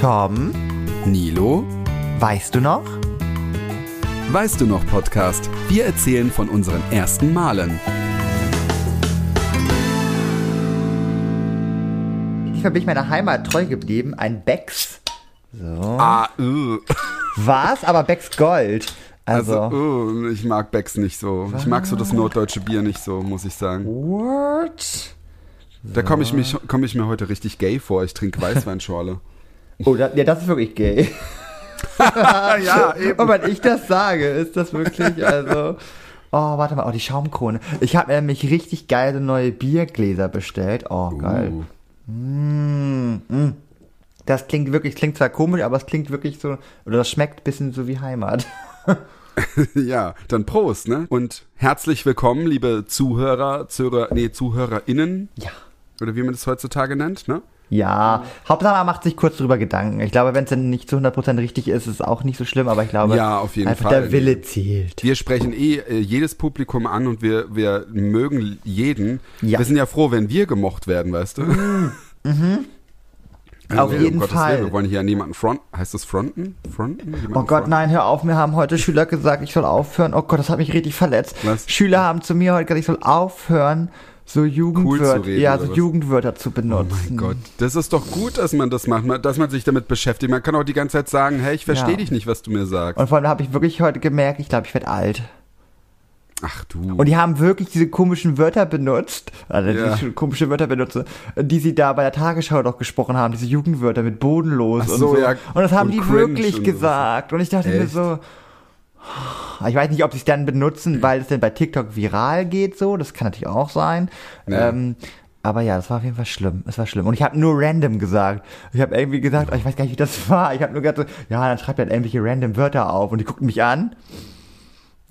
Tom, Nilo, weißt du noch? weißt du noch Podcast? Wir erzählen von unseren ersten Malen. Diesmal bin ich meiner Heimat treu geblieben. Ein Becks. So. Ah, uh. Was? Aber Becks Gold. Also. Also, uh, ich mag Becks nicht so. Ich mag so das norddeutsche Bier nicht so, muss ich sagen. What? Da komme ich, mich- komm ich mir heute richtig gay vor. Ich trinke Weißweinschorle. Oh, da, ja, das ist wirklich gay. ja, eben. Und wenn ich das sage, ist das wirklich, also. Oh, warte mal, oh, die Schaumkrone. Ich habe nämlich richtig geile neue Biergläser bestellt. Oh, geil. Uh. Mm, mm. Das klingt wirklich, klingt zwar komisch, aber es klingt wirklich so, oder das schmeckt ein bisschen so wie Heimat. Ja, dann Prost, ne? Und herzlich willkommen, liebe Zuhörer, Zuhörer, nee, ZuhörerInnen, Ja. oder wie man das heutzutage nennt, ne? Ja, Hauptsache man macht sich kurz drüber Gedanken. Ich glaube, wenn es dann nicht zu 100% richtig ist, ist es auch nicht so schlimm, aber ich glaube, Ja, auf jeden Fall. der Wille zählt. Wir sprechen eh äh, jedes Publikum an und wir, wir mögen jeden. Ja. Wir sind ja froh, wenn wir gemocht werden, weißt du? Also, Auf um jeden Gottes Fall. Willen, wir wollen hier niemanden front. Heißt das fronten? Fronten? Jemanden Oh Gott, fronten? nein, hör auf, mir haben heute Schüler gesagt, ich soll aufhören. Oh Gott, das hat mich richtig verletzt. Was? Schüler haben zu mir heute gesagt, ich soll aufhören, so Jugendwörter, reden, ja, so was? Jugendwörter zu Oh benutzen. mein Gott, das ist doch gut, dass man das macht, dass man sich damit beschäftigt. Man kann auch die ganze Zeit sagen, hey, ich verstehe Ja. dich nicht, was du mir sagst. Und vor allem habe ich wirklich heute gemerkt, ich glaube, ich werde alt. Ach du. Und die haben wirklich diese komischen Wörter benutzt, also Ja. diese komischen Wörter benutzt, die sie da bei der Tagesschau doch gesprochen haben, diese Jugendwörter mit bodenlos Ach und so, so. ja, Und das haben die wirklich und so. gesagt. Und ich dachte mir Echt? so, ich weiß nicht, ob sie es dann benutzen, weil es denn bei TikTok viral geht, so. Das kann natürlich auch sein. Ja. Ähm, aber ja, das war auf jeden Fall schlimm. Es war schlimm. Und ich habe nur random gesagt. Ich habe irgendwie gesagt, oh, ich weiß gar nicht, wie das war. Ich habe nur gesagt, so, ja, dann schreibt halt irgendwelche random Wörter auf. Und die guckten mich an.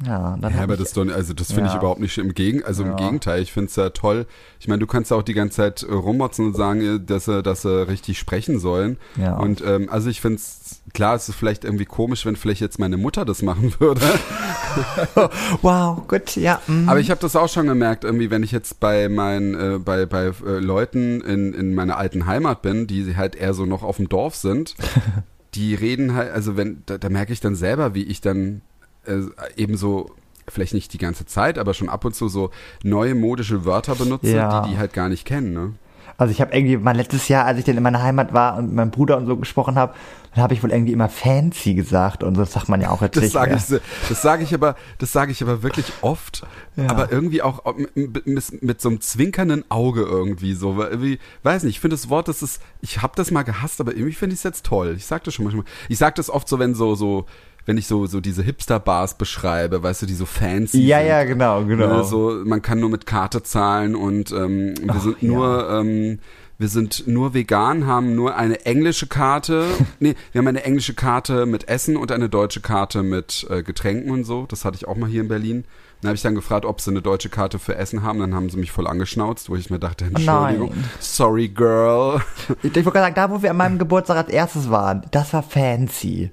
Ja, dann Ja, aber ich, das, doch, also das finde ich Ja. überhaupt nicht im Gegen, also im Ja. Gegenteil. Ich finde es ja toll. Ich meine, du kannst ja auch die ganze Zeit äh, rummotzen und sagen, äh, dass sie, dass sie richtig sprechen sollen. Ja. Und ähm, also ich finde es klar, es ist vielleicht irgendwie komisch, wenn vielleicht jetzt meine Mutter das machen würde. wow, gut, ja. mm. Aber ich habe das auch schon gemerkt, irgendwie, wenn ich jetzt bei meinen, äh, bei, bei äh, Leuten in, in meiner alten Heimat bin, die halt eher so noch auf dem Dorf sind, die reden halt, also wenn, da, da merke ich dann selber, wie ich dann äh, eben so, vielleicht nicht die ganze Zeit, aber schon ab und zu so neue modische Wörter benutze, Ja. die die halt gar nicht kennen, ne? Also ich habe irgendwie mein letztes Jahr, als ich dann in meiner Heimat war und mit meinem Bruder und so gesprochen habe, dann habe ich wohl irgendwie immer fancy gesagt und so das sagt man ja auch jetzt Das sage ich, das sage ich aber, das sage ich aber wirklich oft, Ja. aber irgendwie auch mit, mit, mit so einem zwinkernden Auge irgendwie so, weil irgendwie, weiß nicht, ich finde das Wort, das ist, ich habe das mal gehasst, aber irgendwie finde ich es jetzt toll. Ich sag das schon manchmal. Ich sag das oft so, wenn so so wenn ich so so diese Hipster Bars beschreibe, weißt du, die so fancy Ja, sind. ja, genau, genau. Ne, so, man kann nur mit Karte zahlen und ähm, wir Ach, sind ja. nur ähm, wir sind nur vegan, haben nur eine englische Karte. nee, wir haben eine englische Karte mit Essen und eine deutsche Karte mit äh, Getränken und so. Das hatte ich auch mal hier in Berlin. Dann habe ich dann gefragt, ob sie eine deutsche Karte für Essen haben. Dann haben sie mich voll angeschnauzt, wo ich mir dachte, Entschuldigung, nein. sorry girl. Ich, ich wollte gerade sagen, da wo wir an meinem Geburtstag als erstes waren, das war fancy.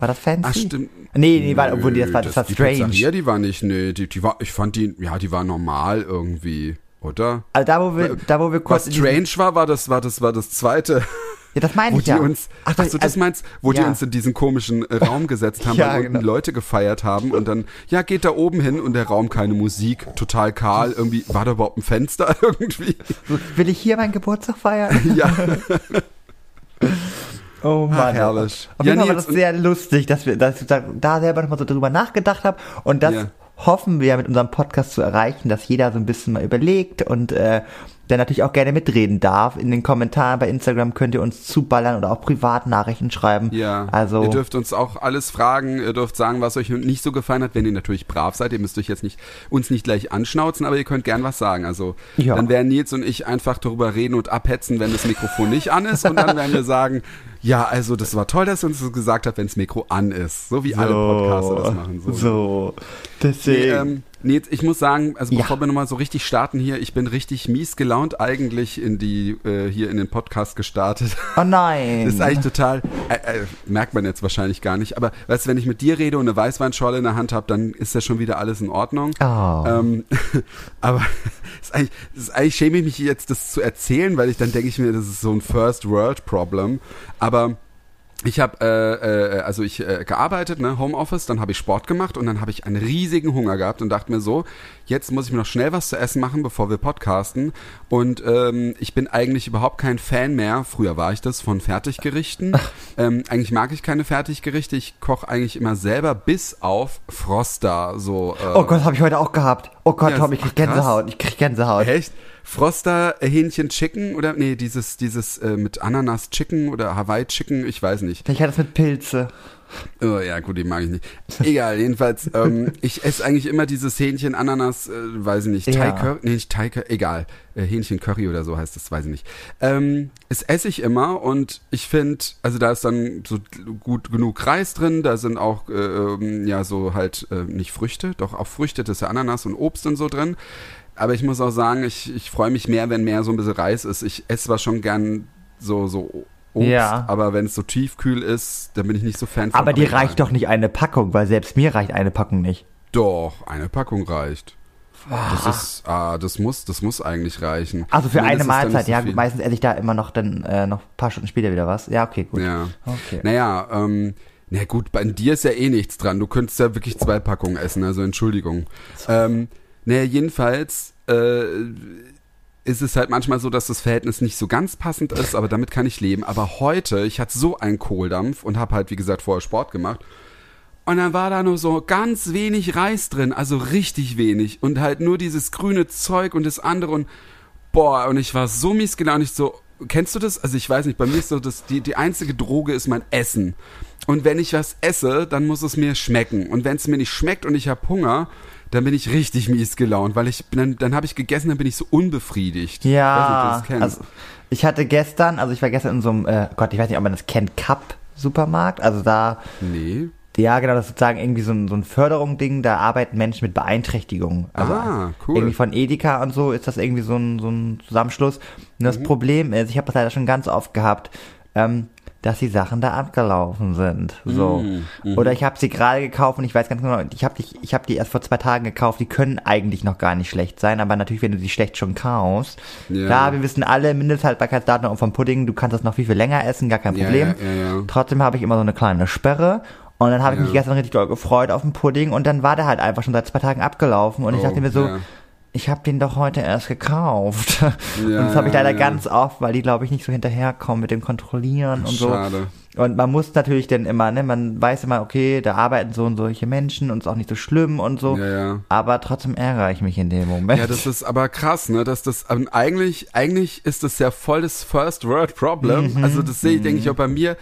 War das fancy? Ach stimmt. Nee, nee, war, obwohl die, das war, das war die strange. Pizzeria, die war nicht, nee, die, die war, ich fand die, ja, die war normal irgendwie, oder? Also da wo wir, da wo wir kurz Was strange war, war das, war das, war das zweite. Ja, das meine wo ich die ja. uns, ach, Ach, so, das also- meinst, wo die ja. uns in diesen komischen äh, Raum gesetzt haben, Ja, weil unten genau. Leute gefeiert haben und dann, ja, geht da oben hin und der Raum keine Musik, total kahl, irgendwie, war da überhaupt ein Fenster irgendwie? Will ich hier meinen Geburtstag feiern? Ja, Oh Ach, herrlich. Auf jeden Fall war das sehr lustig, dass wir dass ich da, da selber nochmal so drüber nachgedacht habe und das Ja. hoffen wir mit unserem Podcast zu erreichen, dass jeder so ein bisschen mal überlegt und äh, der natürlich auch gerne mitreden darf. In den Kommentaren bei Instagram könnt ihr uns zuballern oder auch Privatnachrichten schreiben. ja. Also Ihr dürft uns auch alles fragen, ihr dürft sagen, was euch nicht so gefallen hat, wenn ihr natürlich brav seid. Ihr müsst euch jetzt nicht, uns nicht gleich anschnauzen, aber ihr könnt gern was sagen. Also, Ja. dann werden Nils und ich einfach darüber reden und abhetzen, wenn das Mikrofon nicht an ist und dann werden wir sagen, ja, also das war toll, dass ihr uns das gesagt habt, wenn das Mikro an ist. So wie alle Podcaster das machen. So. So. Nee, Deswegen. ähm, nee, ich muss sagen, also Ja. bevor wir nochmal so richtig starten hier, ich bin richtig mies gelaunt eigentlich in die, äh, hier in den Podcast gestartet. oh nein. Das ist eigentlich total, äh, äh, merkt man jetzt wahrscheinlich gar nicht, aber weißt du, wenn ich mit dir rede und eine Weißweinschorle in der Hand habe, dann ist ja schon wieder alles in Ordnung. Oh. Ähm, aber ist eigentlich, ist eigentlich schäme ich mich jetzt, das zu erzählen, weil ich dann denke ich mir, das ist so ein First World Problem. Aber ich habe äh, äh, also ich äh, gearbeitet, ne, Homeoffice, dann habe ich Sport gemacht und dann habe ich einen riesigen Hunger gehabt und dachte mir so, jetzt muss ich mir noch schnell was zu essen machen, bevor wir podcasten. Und ähm, ich bin eigentlich überhaupt kein Fan mehr. Früher war ich das von Fertiggerichten. Ähm, eigentlich mag ich keine Fertiggerichte. Ich koche eigentlich immer selber, bis auf Froster. So. Äh, Oh Gott, habe ich heute auch gehabt. Oh Gott, Ja, Tom, ich krieg Gänsehaut. Ich krieg Gänsehaut. Echt? Froster äh, Hähnchen Chicken oder nee, dieses dieses äh, mit Ananas Chicken oder Hawaii Chicken, ich weiß nicht. Ich hatte das mit Pilze. Oh, ja, gut, die mag ich nicht. Egal, jedenfalls, ähm, ich esse eigentlich immer dieses Hähnchen Ananas, äh, weiß ich nicht, Ja. Thai Curry, nee, nicht Thai Curry, egal, äh, Hähnchen Curry oder so heißt das, weiß ich nicht. Ähm, das esse ich immer und ich finde, also da ist dann so gut genug Reis drin, da sind auch, äh, ähm, ja, so halt, äh, nicht Früchte, doch auch Früchte, das ist ja Ananas und Obst und so drin. Aber ich muss auch sagen, ich, ich freue mich mehr, wenn mehr so ein bisschen Reis ist. Ich esse zwar schon gern so, so Obst, Ja. aber wenn es so tiefkühl ist, dann bin ich nicht so Fan von. Aber die egal. reicht doch nicht eine Packung, weil selbst mir reicht eine Packung nicht. Doch, eine Packung reicht. Das ist, ah, das muss, das muss eigentlich reichen. Also für eine Mahlzeit, so ja, viel. meistens esse ich da immer noch dann äh, noch ein paar Stunden später wieder was. Ja, okay, gut. Ja. Okay. Naja, ähm, na gut, bei dir ist ja eh nichts dran. Du könntest ja wirklich zwei Packungen essen, also Entschuldigung. Ähm, naja, jedenfalls äh, ist es halt manchmal so, dass das Verhältnis nicht so ganz passend ist, aber damit kann ich leben. Aber heute, ich hatte so einen Kohldampf und habe halt, wie gesagt, vorher Sport gemacht. Und dann war da nur so ganz wenig Reis drin, also richtig wenig. Und halt nur dieses grüne Zeug und das andere und boah, und ich war so mies gelaunt. Ich so, kennst du das? Also ich weiß nicht, bei mir ist so, dass die, die einzige Droge ist mein Essen. Und wenn ich was esse, dann muss es mir schmecken. Und wenn es mir nicht schmeckt und ich habe Hunger, dann bin ich richtig mies gelaunt, weil ich dann, dann habe ich gegessen, dann bin ich so unbefriedigt. Ich Ja, kennst. also ich hatte gestern, also ich war gestern in so einem, äh, Gott, ich weiß nicht, ob man das kennt, Cup-Supermarkt. Also da, nee. ja genau, das ist sozusagen irgendwie so ein, so ein Förderung-Ding, da arbeiten Menschen mit Beeinträchtigungen. Also Ah, cool. Irgendwie von Edeka und so ist das irgendwie so ein, so ein Zusammenschluss. Und Mhm. das Problem ist, ich habe das leider schon ganz oft gehabt, ähm, dass die Sachen da abgelaufen sind. So. Mhm. Oder ich habe sie gerade gekauft und ich weiß ganz genau, ich habe die, ich hab die erst vor zwei Tagen gekauft, die können eigentlich noch gar nicht schlecht sein, aber natürlich, wenn du sie schlecht schon kaufst. Ja. Klar, wir wissen alle, Mindesthaltbarkeitsdatum vom Pudding, du kannst das noch viel, viel länger essen, gar kein Problem. ja, ja. Trotzdem habe ich immer so eine kleine Sperre. Und dann habe ich mich gestern richtig doll gefreut auf den Pudding und dann war der halt einfach schon seit zwei Tagen abgelaufen und ich Oh, dachte mir so. Ich habe den doch heute erst gekauft. und Ja, das habe ich leider ja. ganz oft, weil die, glaube ich, nicht so hinterherkommen mit dem Kontrollieren und so. Schade. Und man muss natürlich dann immer, ne, man weiß immer, okay, da arbeiten so und solche Menschen und ist auch nicht so schlimm und so. Ja, ja. Aber trotzdem ärgere ich mich in dem Moment. Ja, das ist aber krass, ne? Dass das ähm, eigentlich, eigentlich ist das ja voll das First World Problem. Mhm. Also das sehe ich, denke ich, auch bei mir.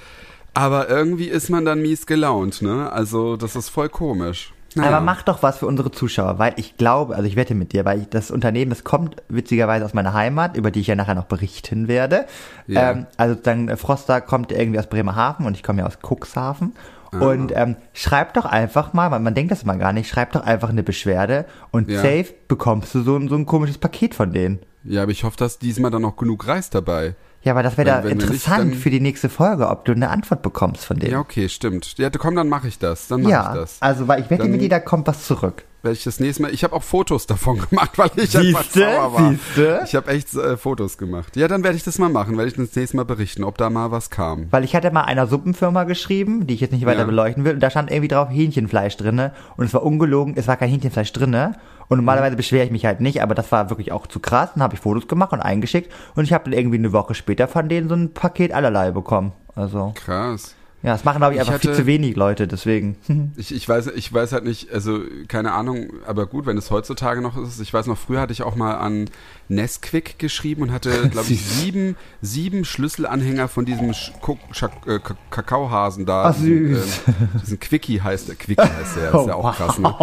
Aber irgendwie ist man dann mies gelaunt, ne? Also das ist voll komisch. Naja. Aber mach doch was für unsere Zuschauer, weil ich glaube, also ich wette mit dir, weil ich, das Unternehmen, das kommt witzigerweise aus meiner Heimat, über die ich ja nachher noch berichten werde. Ja. Ähm, also dann äh, Froster kommt irgendwie aus Bremerhaven und ich komme ja aus Cuxhaven. Ah. Und ähm, schreib doch einfach mal, weil man denkt das mal gar nicht, schreib doch einfach eine Beschwerde und Ja. safe bekommst du so, ein- so ein komisches Paket von denen. Ja, aber ich hoffe, dass diesmal dann noch genug Reis dabei. Ja, aber das wäre da nicht, interessant dann- für die nächste Folge, ob du eine Antwort bekommst von denen. Ja, okay, stimmt. Ja, komm, dann mache ich das. Dann mache Ja, ich das. also weil ich wette mit dir, da kommt was zurück. Werde ich das nächste Mal. Ich habe auch Fotos davon gemacht, weil ich einfach Siehste? sauer war. Siehste? Ich habe echt äh, Fotos gemacht. Ja, dann werde ich das mal machen, werde ich das nächste Mal berichten, ob da mal was kam. Weil ich hatte mal einer Suppenfirma geschrieben, die ich jetzt nicht weiter Ja. beleuchten will, und da stand irgendwie drauf Hähnchenfleisch drinne und es war ungelogen, es war kein Hähnchenfleisch drinne. Und normalerweise beschwere ich mich halt nicht, aber das war wirklich auch zu krass. Dann habe ich Fotos gemacht und eingeschickt und ich habe dann irgendwie eine Woche später von denen so ein Paket allerlei bekommen. Also, Krass. Ja, das machen glaube ich Ich einfach viel hatte- zu wenig Leute, deswegen. Ich, ich, weiß, ich weiß halt nicht, also keine Ahnung, aber gut, wenn es heutzutage noch ist. Ich weiß noch, früher hatte ich auch mal an Nesquik geschrieben und hatte, glaube ich, sieben, sieben Schlüsselanhänger von diesem Sch äh, Ka- Kakaohasen da. Ach, diesen, süß. ähm, diesen Quickie heißt der. Quickie heißt der, das ist ja auch krass, ne?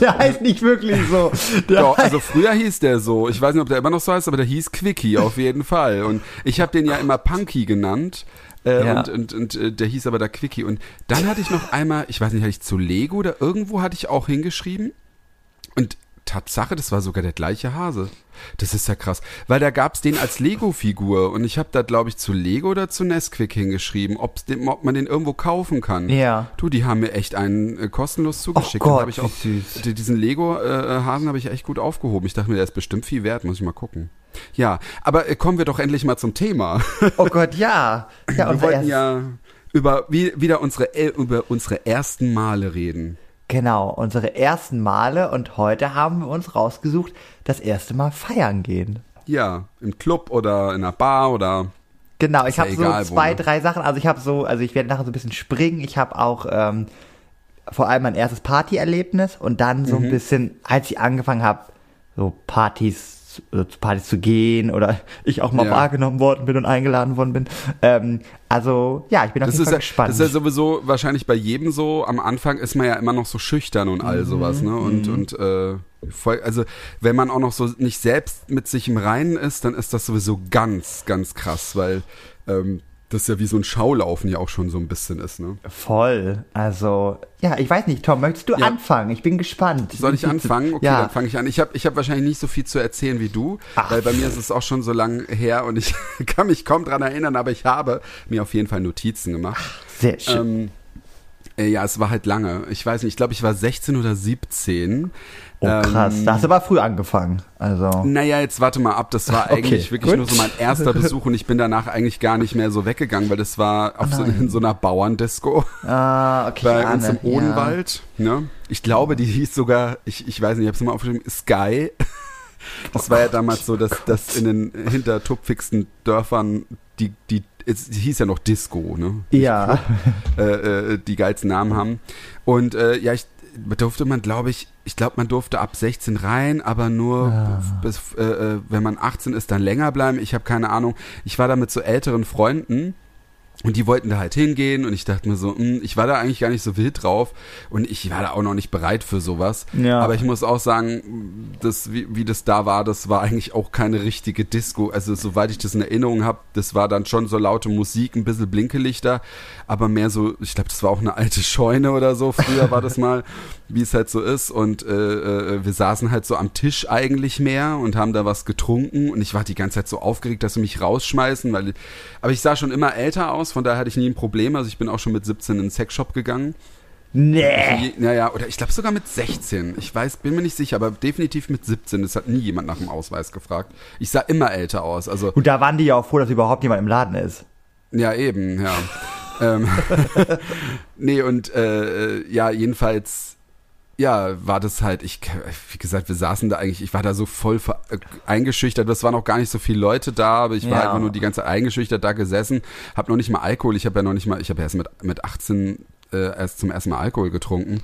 Der heißt nicht wirklich so. Der Doch, also früher hieß der so. Ich weiß nicht, ob der immer noch so heißt, aber der hieß Quickie auf jeden Fall. Und ich habe den ja immer Punky genannt. Äh, Ja. Und, und, und äh, der hieß aber da Quickie. Und dann hatte ich noch einmal, ich weiß nicht, hatte ich zu Lego oder irgendwo hatte ich auch hingeschrieben. Und Tatsache, das war sogar der gleiche Hase. Das ist ja krass. Weil da gab's den als Lego-Figur. Und ich habe da, glaube ich, zu Lego oder zu Nesquik hingeschrieben, ob's den, ob man den irgendwo kaufen kann. Ja. Du, die haben mir echt einen äh, kostenlos zugeschickt. Gott, Und hab ich auch, süß. die- Diesen Lego-Hasen habe ich echt gut aufgehoben. Ich dachte mir, der ist bestimmt viel wert, muss ich mal gucken. Ja, aber äh, kommen wir doch endlich mal zum Thema. Oh Gott, ja. Ja, Wir wollten ja über wie, wieder unsere, äh, über unsere ersten Male reden. Genau, unsere ersten Male und heute haben wir uns rausgesucht, das erste Mal feiern gehen. Ja, im Club oder in einer Bar oder Genau, ich ja habe so egal, wo, zwei, ne? drei Sachen. Also ich habe so, also ich werde nachher so ein bisschen springen. Ich habe auch ähm, vor allem mein erstes Partyerlebnis und dann so Mhm. ein bisschen, als ich angefangen habe, so Partys äh, zu Partys zu gehen oder ich auch mal Ja. wahrgenommen worden bin und eingeladen worden bin. Ähm, also ja, ich bin auf Das jeden Fall ja, gespannt. das ist ja sowieso wahrscheinlich bei jedem so. Am Anfang ist man ja immer noch so schüchtern und Mhm. all sowas, ne? Und, und äh, voll, also wenn man auch noch so nicht selbst mit sich im Reinen ist, dann ist das sowieso ganz, ganz krass, weil ähm, das ja wie so ein Schaulaufen ja auch schon so ein bisschen ist, ne? Voll. Also, ja, ich weiß nicht, Tom, möchtest du Ja. anfangen? Ich bin gespannt. Soll ich anfangen? Okay, ja. dann fange ich an. Ich habe ich hab wahrscheinlich nicht so viel zu erzählen wie du, Ach. weil bei mir ist es auch schon so lang her und ich kann mich kaum dran erinnern, aber ich habe mir auf jeden Fall Notizen gemacht. Sehr schön. Ähm, äh, ja, es war halt lange. Ich weiß nicht, ich glaube, ich war 16 oder 17. oh, krass. ähm, da hast du aber früh angefangen. Also. Naja, jetzt warte mal ab. Das war Okay, eigentlich wirklich gut. nur so mein erster Besuch und ich bin danach eigentlich gar nicht mehr so weggegangen, weil das war auf so, in so einer Bauerndisco Ah, okay. bei uns im ahne, ja. Odenwald. Ne? Ich glaube, die hieß sogar, ich, ich weiß nicht, ich habe es mal aufgeschrieben, Sky. Das war ja damals so, dass, dass in den hintertupfigsten Dörfern die, die, es hieß ja noch Disco, ne? Ja. äh, äh, die geilsten Namen haben. Und äh, ja, ich durfte man, glaube ich, ich glaube, man durfte ab 16 rein, aber nur Ah. bis, äh, äh, wenn man 18 ist, dann länger bleiben. Ich habe keine Ahnung. Ich war da mit so älteren Freunden. Und die wollten da halt hingehen und ich dachte mir so, mh, ich war da eigentlich gar nicht so wild drauf und ich war da auch noch nicht bereit für sowas. Ja. Aber ich muss auch sagen, das, wie, wie das da war, das war eigentlich auch keine richtige Disco. Also soweit ich das in Erinnerung habe, das war dann schon so laute Musik, ein bisschen Blinkelichter, aber mehr so, ich glaube, das war auch eine alte Scheune oder so. Früher war das mal, wie es halt so ist. Und äh, äh, wir saßen halt so am Tisch eigentlich mehr und haben da was getrunken und ich war die ganze Zeit so aufgeregt, dass sie mich rausschmeißen, weil aber ich sah schon immer älter aus, von daher hatte ich nie ein Problem. Also ich bin auch schon mit 17 in den Sexshop gegangen. Nee. Naja, oder ich glaube sogar mit 16. Ich weiß, bin mir nicht sicher, aber definitiv mit 17. Das hat nie jemand nach dem Ausweis gefragt. Ich sah immer älter aus. Also, Und da waren die ja auch froh, dass überhaupt jemand im Laden ist. ja, eben, ja. ähm, nee, und äh, äh, ja, jedenfalls, ja, war das halt, ich, wie gesagt, wir saßen da eigentlich, ich war da so voll äh, eingeschüchtert, es waren auch gar nicht so viele Leute da, aber ich war Ja. einfach nur die ganze Zeit eingeschüchtert da gesessen, hab noch nicht mal Alkohol, ich habe ja noch nicht mal, ich habe erst mit, mit 18 äh, erst zum ersten Mal Alkohol getrunken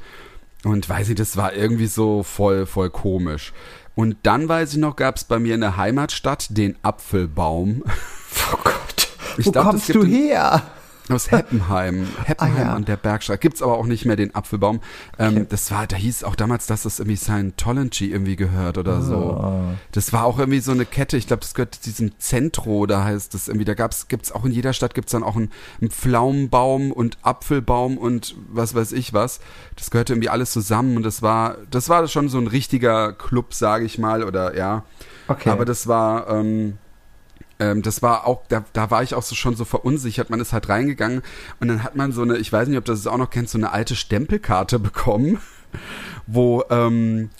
und weiß ich, das war irgendwie so voll, voll komisch. Und dann weiß ich noch, gab es bei mir in der Heimatstadt den Apfelbaum. Oh Gott. Ich Wo glaub, das kommst du her? Aus Heppenheim. Heppenheim Ah, ja. an der Bergstraße. Gibt's aber auch nicht mehr den Apfelbaum. Ähm, Das war, da hieß auch damals, dass das irgendwie Scientology irgendwie gehört oder so. Oh. Das war auch irgendwie so eine Kette. Ich glaube, das gehört zu diesem Zentro, da heißt das irgendwie. Da gab's, gibt's auch in jeder Stadt gibt's dann auch einen, einen Pflaumenbaum und Apfelbaum und was weiß ich was. Das gehörte irgendwie alles zusammen und das war, das war schon so ein richtiger Club, sage ich mal, oder ja. Okay. Aber das war, ähm, ähm, das war auch, da, da war ich auch so schon so verunsichert. Man ist halt reingegangen und dann hat man so eine, ich weiß nicht, ob du das auch noch kennst, so eine alte Stempelkarte bekommen, wo, ähm,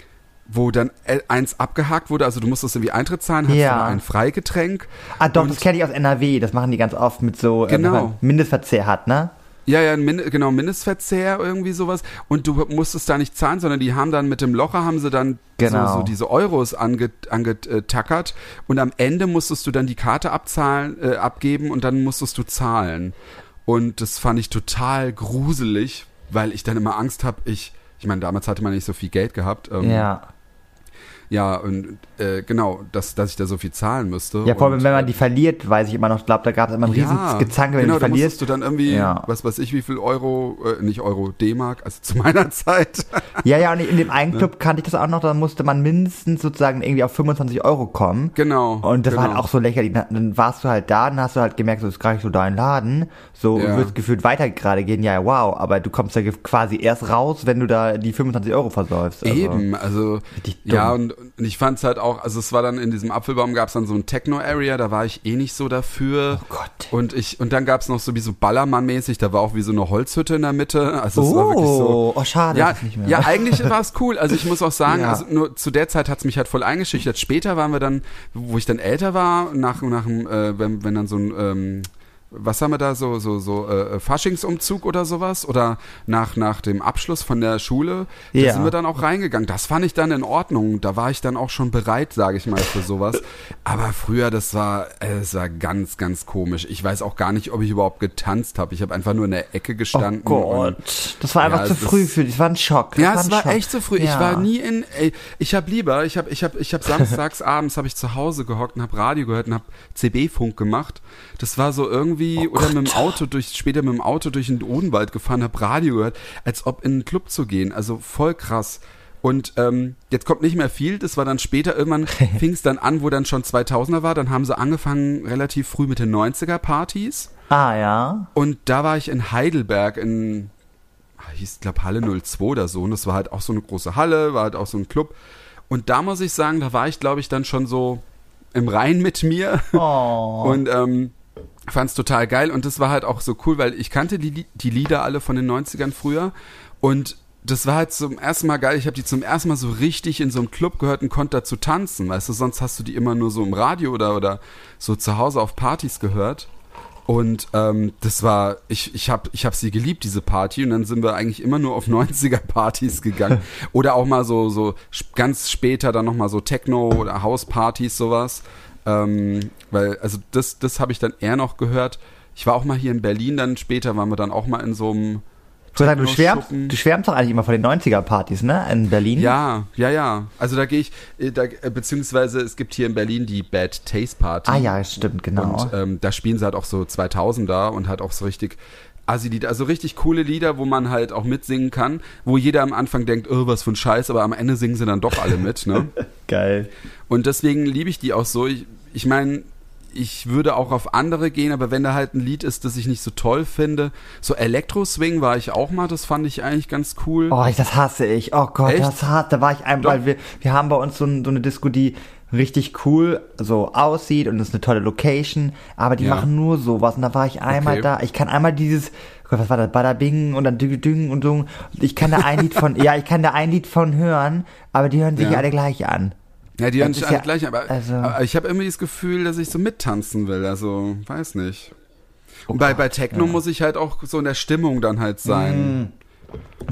wo dann äh, eins abgehakt wurde, also du musstest irgendwie Eintritt zahlen, hast Ja. du ein Freigetränk. ah, doch, das kenne ich aus NRW. Das machen die ganz oft mit so, äh, wenn Genau. man Mindestverzehr hat, ne? Ja, ja, Min genau, Mindestverzehr, irgendwie sowas. Und du musstest da nicht zahlen, sondern die haben dann mit dem Locher, haben sie dann Genau. so, so diese Euros ange, angetackert. Und am Ende musstest du dann die Karte abzahlen, äh, abgeben und dann musstest du zahlen. Und das fand ich total gruselig, weil ich dann immer Angst habe, ich, ich meine, damals hatte man nicht so viel Geld gehabt. Ähm, Ja. Ja, und äh, genau, dass, dass ich da so viel zahlen müsste. Ja, vor allem, wenn man äh, die verliert, weiß ich immer noch, glaube da gab es immer ein riesen Gezanke, wenn genau, du die verlierst. du dann irgendwie, Ja. was weiß ich, wie viel Euro, äh, nicht Euro, D-Mark, also zu meiner Zeit. Ja, ja, und in dem einen Ne? Club kannte ich das auch noch, da musste man mindestens sozusagen irgendwie auf 25 Euro kommen. genau. Und das genau. war halt auch so lächerlich. Dann- warst du halt da, dann hast du halt gemerkt, so ist gar nicht so dein Laden. So, Ja. und wirst gefühlt weiter gerade gehen, ja, wow, aber du kommst ja quasi erst raus, wenn du da die 25 Euro versäufst. Also, Eben, also ja und, und ich fand's halt auch, also es war dann in diesem Apfelbaum gab's dann so ein Techno-Area, da war ich eh nicht so dafür. Oh Gott. Und ich und dann gab's noch so wie so Ballermann-mäßig, da war auch wie so eine Holzhütte in der Mitte. Also es war wirklich so. Oh, oh, schade, Ja, ist es nicht mehr. ja, eigentlich war es cool. Also ich muss auch sagen, Ja. also nur zu der Zeit hat's mich halt voll eingeschüchtert. Später waren wir dann, wo ich dann älter war, nach nach dem, äh, wenn, wenn dann so ein ähm, was haben wir da so so so äh, Faschingsumzug oder sowas oder nach nach dem Abschluss von der Schule, da Ja. sind wir dann auch reingegangen. Das fand ich dann in Ordnung. Da war ich dann auch schon bereit, sage ich mal, für sowas. Aber früher, das war äh, es war ganz ganz komisch. Ich weiß auch gar nicht, ob ich überhaupt getanzt habe. Ich habe einfach nur in der Ecke Oh gestanden. und- Gott, das war einfach Ja, zu früh für dich. Das war ein Schock. Das ja, war es war Schock. echt zu früh. Ich Ja. war nie in. Ey, ich habe lieber, ich habe, ich habe, ich habe samstags abends habe ich zu Hause gehockt und habe Radio gehört und habe CB-Funk gemacht. Das war so irgendwie Oh oder mit dem Gott. Auto durch, später mit dem Auto durch den Odenwald gefahren, habe Radio gehört, als ob in einen Club zu gehen. Also voll krass. Und ähm, jetzt kommt nicht mehr viel. Das war dann später irgendwann fing es dann an, wo dann schon 2000er war. Dann haben sie angefangen relativ früh mit den 90er Partys. Ah ja. Und da war ich in Heidelberg in, ah, hieß, glaube Halle 02 oder so. Und das war halt auch so eine große Halle, war halt auch so ein Club. Und da muss ich sagen, da war ich, glaube ich, dann schon so im Rein mit mir Oh. und ähm, fand es total geil. Und das war halt auch so cool, weil ich kannte die, die Lieder alle von den 90ern früher. Und das war halt zum ersten Mal geil. Ich habe die zum ersten Mal so richtig in so einem Club gehört und konnte dazu tanzen. Weißt du, sonst hast du die immer nur so im Radio oder, oder so zu Hause auf Partys gehört. Und ähm, das war, ich, ich habe ich hab sie geliebt, diese Party. Und dann sind wir eigentlich immer nur auf 90er-Partys gegangen. oder auch mal so, so ganz später dann nochmal so Techno- oder House-Partys, sowas. Ähm, weil, also das, das habe ich dann eher noch gehört. Ich war auch mal hier in Berlin, dann später waren wir dann auch mal in so einem sagen, du schwärmst, du schwärmst doch eigentlich immer von den 90er-Partys, ne? In Berlin. Ja, ja, ja. Also da gehe ich, äh, da, äh, beziehungsweise es gibt hier in Berlin die Bad Taste Party. Ah ja, stimmt, genau. Und ähm, da spielen sie halt auch so 2000er und halt auch so richtig Assi-Lieder, also richtig coole Lieder, wo man halt auch mitsingen kann, wo jeder am Anfang denkt, oh, was für ein Scheiß, aber am Ende singen sie dann doch alle mit, ne? Geil. Und deswegen liebe ich die auch so. Ich, ich meine, ich würde auch auf andere gehen, aber wenn da halt ein Lied ist, das ich nicht so toll finde, so Elektro-Swing war ich auch mal, das fand ich eigentlich ganz cool. Oh, das hasse ich. Oh Gott, Echt? das hasse. Da war ich einmal, weil wir, wir haben bei uns so, ein, so eine Disco, die richtig cool so aussieht und es ist eine tolle Location, aber die Ja. machen nur sowas und da war ich einmal Okay. da. Ich kann einmal dieses, oh Gott, was war das, Badabing und dann Ding Ding und so. Ich kann da ein Lied von, ja, ich kann da ein Lied von hören, aber die hören sich Ja. alle gleich an. Ja, die hören sich alle ja- gleich, aber, also- aber ich habe irgendwie das Gefühl, dass ich so mittanzen will. Also, weiß nicht. Und bei, bei Techno muss ich halt auch so in der Stimmung dann halt sein.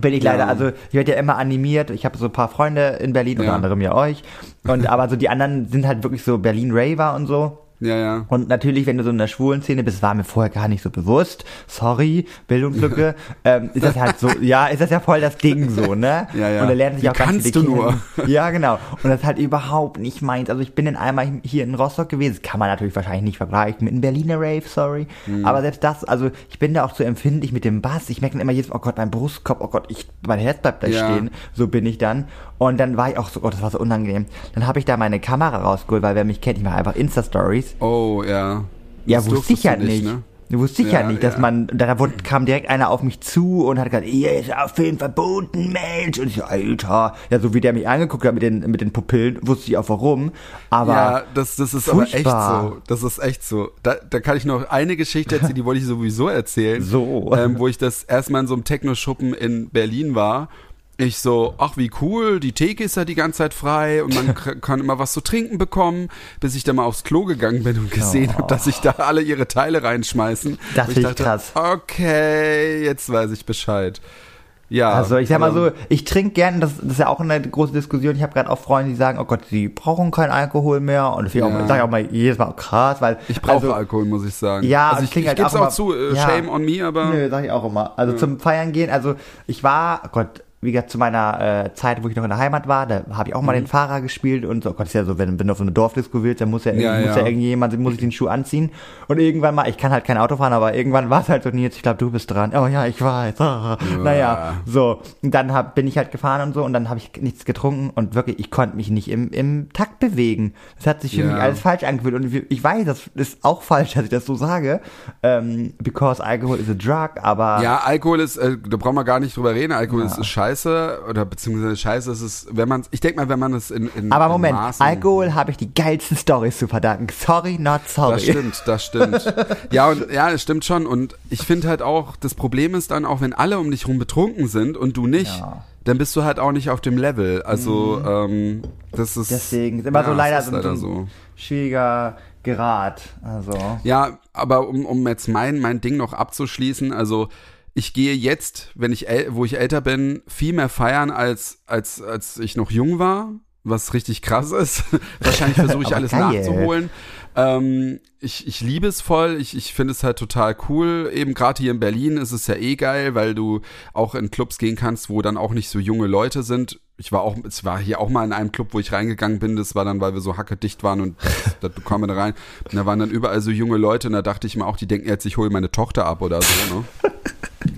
Bin ich Ja. leider, also ich werde ja immer animiert. Ich habe so ein paar Freunde in Berlin, unter Ja. anderem ja euch. Und aber so die anderen sind halt wirklich so Berlin Raver und so. Ja, ja. Und natürlich, wenn du so in der schwulen Szene bist, war mir vorher gar nicht so bewusst. Sorry, Bildungslücke. ähm, ist das halt so, ja, ist das ja voll das Ding so, ne? Ja, ja. Und da lernen sich Wie auch ganz kannst viele du nur? Ja, genau. Und das ist halt überhaupt nicht meins. Also ich bin dann einmal hier in Rostock gewesen. Das kann man natürlich wahrscheinlich nicht vergleichen mit einem Berliner Rave, sorry. Mhm. Aber selbst das, also ich bin da auch so empfindlich mit dem Bass. Ich merke dann immer jedes Mal, oh Gott, mein Brustkorb, oh Gott, ich, mein Herz bleibt da Ja. stehen. So bin ich dann. Und dann war ich auch so, oh, das war so unangenehm. Dann habe ich da meine Kamera rausgeholt, weil wer mich kennt, ich mache einfach Insta-Stories. Oh, ja. Ja, Das wusste ich ja du nicht. ne? Wusste ich Ja, ja, nicht, dass ja. man, da kam direkt einer auf mich zu und hat gesagt, ihr ist auf Film verboten, Mensch. Und ich so, Alter. Ja, so wie der mich angeguckt hat mit den, mit den Pupillen, wusste ich auch warum. Aber, ja, das, das ist aber echt furchtbar. so. Das ist echt so. Da, da kann ich noch eine Geschichte erzählen, die wollte ich sowieso erzählen. So. Ähm, wo ich das erstmal in so einem Techno-Schuppen in Berlin war. Ich so, ach wie cool, die Theke ist ja die ganze Zeit frei und man kann immer was zu trinken bekommen, bis ich dann mal aufs Klo gegangen bin und gesehen Oh. habe, dass sich da alle ihre Teile reinschmeißen. Das Und find ich krass. Okay, jetzt weiß ich Bescheid. Ja. also ich sag mal ähm, so, ich trinke gern, das, das ist ja auch eine große Diskussion. Ich habe gerade auch Freunde, die sagen, oh Gott, sie brauchen keinen Alkohol mehr. Und das Ja. ja. sage ich auch mal jedes Mal, oh, krass, weil Ich brauche also, Alkohol, muss ich sagen. Ja, also ich, klingt ich halt gebe auch es auch immer- zu, äh, ja. shame on me, aber Nö, sag ich auch immer. Also zum Feiern gehen, also ich war, oh Gott, wie gesagt, zu meiner äh, Zeit, wo ich noch in der Heimat war, da habe ich auch mal den Fahrer gespielt und so, oh Gott, ist ja so, wenn, wenn du auf so eine Dorfdisco willst, dann muss ja, Ja, muss ja. ja irgendjemand, muss ich den Schuh anziehen. Und irgendwann mal, ich kann halt kein Auto fahren, aber irgendwann war es halt so, Nils, ich glaube, du bist dran. Oh ja, ich weiß. Ah. Naja, so. Und dann hab, bin ich halt gefahren und so und dann habe ich nichts getrunken und wirklich, ich konnte mich nicht im, im Takt bewegen. Das hat sich für Ja. mich alles falsch angefühlt und ich weiß, das ist auch falsch, dass ich das so sage, ähm, because alcohol is a drug, aber Ja, Alkohol ist, äh, da brauchen wir gar nicht drüber reden. Alkohol ist, ist scheiße oder beziehungsweise scheiße ist es, wenn man, ich denke mal, wenn man es in, in Aber in Moment, Maßen, Alkohol habe ich die geilsten Stories zu verdanken. Sorry, not sorry. Das stimmt, das stimmt. ja, und ja, es stimmt schon. Und ich finde halt auch, das Problem ist dann auch, wenn alle um dich rum betrunken sind und du nicht, Ja. Mhm. dann bist du halt auch nicht auf dem Level. Also, ähm, das ist. Deswegen ist immer ja, so leider, so, leider so ein schwieriger Grad. Also. Ja, aber um, um jetzt mein, mein Ding noch abzuschließen, also ich gehe jetzt, wenn ich wo ich älter bin, viel mehr feiern als als als ich noch jung war, was richtig krass ist. Wahrscheinlich versuche ich alles geil. nachzuholen. Ähm, ich, ich liebe es voll, ich, ich finde es halt total cool. Eben gerade hier in Berlin ist es ja eh geil, weil du auch in Clubs gehen kannst, wo dann auch nicht so junge Leute sind. Ich war auch, es war hier auch mal in einem Club, wo ich reingegangen bin. Das war dann, weil wir so hackedicht waren und da kommen wir da rein. Und da waren dann überall so junge Leute und da dachte ich mir auch, die denken jetzt, ich hole meine Tochter ab oder so, ne?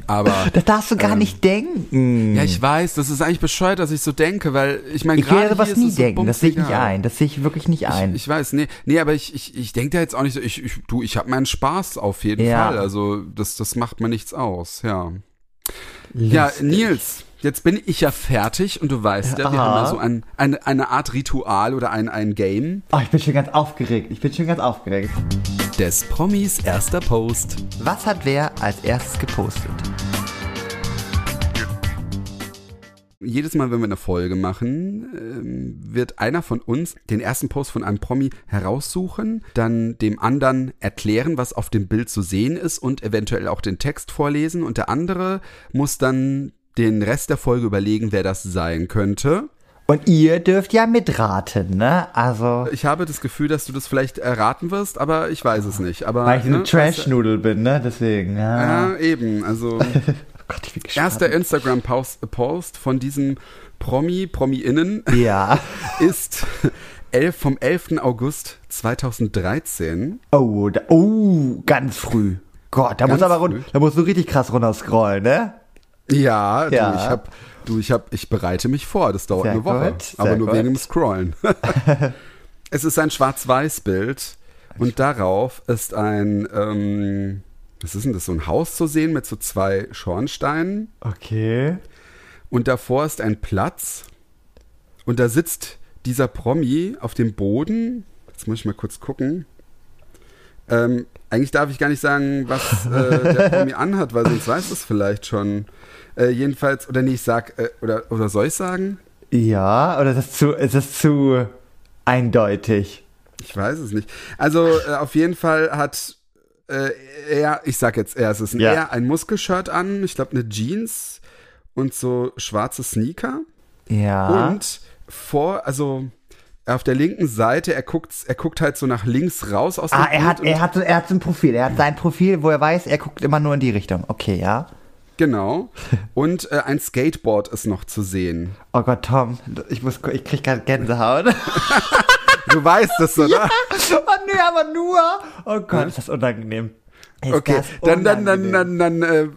Aber Das darfst du gar Ähm, nicht denken. ja, ich weiß, das ist eigentlich bescheuert, dass ich so denke, weil ich meine, ich gerade werde sowas nie so denken. Das sehe ich nicht ein. Das sehe ich wirklich nicht ein. Ich, ich weiß, nee, nee, aber ich, ich, ich denke da jetzt auch nicht so, ich, ich, du, ich habe meinen Spaß auf jeden Ja. Fall. Also das, das macht mir nichts aus, ja. Ja, Lustig. Nils, jetzt bin ich ja fertig und du weißt ja, wir Aha. haben ja so ein, eine, eine Art Ritual oder ein, ein Game Oh, ich bin schon ganz aufgeregt. Ich bin schon ganz aufgeregt. des Promis erster Post. Was hat wer als erstes gepostet? Jedes Mal, wenn wir eine Folge machen, ähm, wird einer von uns den ersten Post von einem Promi heraussuchen, dann dem anderen erklären, was auf dem Bild zu sehen ist und eventuell auch den Text vorlesen und der andere muss dann den Rest der Folge überlegen, wer das sein könnte. Und ihr dürft ja mitraten, ne? Also, Ich habe das Gefühl, dass du das vielleicht erraten wirst, aber ich weiß es nicht. Aber, weil ich eine ne, Trash-Nudel bin, ne? Deswegen, ja. Ja, eben. Also Oh Gott, ich bin gespannt. erster Instagram-Post Post von diesem Promi, Promi-Innen Ja. ist elf, vom 11. August 2013. Oh, da, oh, ganz früh. Gott, da Ganz muss aber run- früh. da musst du richtig krass runterscrollen, ne? Ja, Ja. du, ich hab, du, ich hab, ich bereite mich vor. Das dauert Sehr eine Woche, gut, aber nur gut. wegen dem Scrollen. es ist ein Schwarz-Weiß-Bild und darauf ist ein, ähm, was ist denn das, so ein Haus zu sehen mit so zwei Schornsteinen Okay. und davor ist ein Platz und da sitzt dieser Promi auf dem Boden. Jetzt muss ich mal kurz gucken. Ähm, eigentlich darf ich gar nicht sagen, was äh, der Promi anhat, weil sonst weiß es vielleicht schon. Äh, jedenfalls, oder nee, ich sag, äh, oder, oder soll ich sagen? Ja, oder ist das zu, ist das zu eindeutig? Ich weiß es nicht. Also äh, auf jeden Fall hat äh, er, ich sag jetzt er, es ist ein Ja. er, ein Muskelshirt an, ich glaube eine Jeans und so schwarze Sneaker. Ja. Und vor, also auf der linken Seite, er guckt, er guckt halt so nach links raus aus dem Ah, er hat, er hat, er hat so ein Profil. Er hat sein Profil, wo er weiß, er guckt immer nur in die Richtung. Okay, ja. Genau. Und äh, ein Skateboard ist noch zu sehen. Oh Gott, Tom, ich muss, ich krieg gerade Gänsehaut. Du weißt es, oder? oh nee, aber nur. Oh Gott, ist das unangenehm. Ist Okay, dann, dann, dann, unangenehm. dann, dann äh,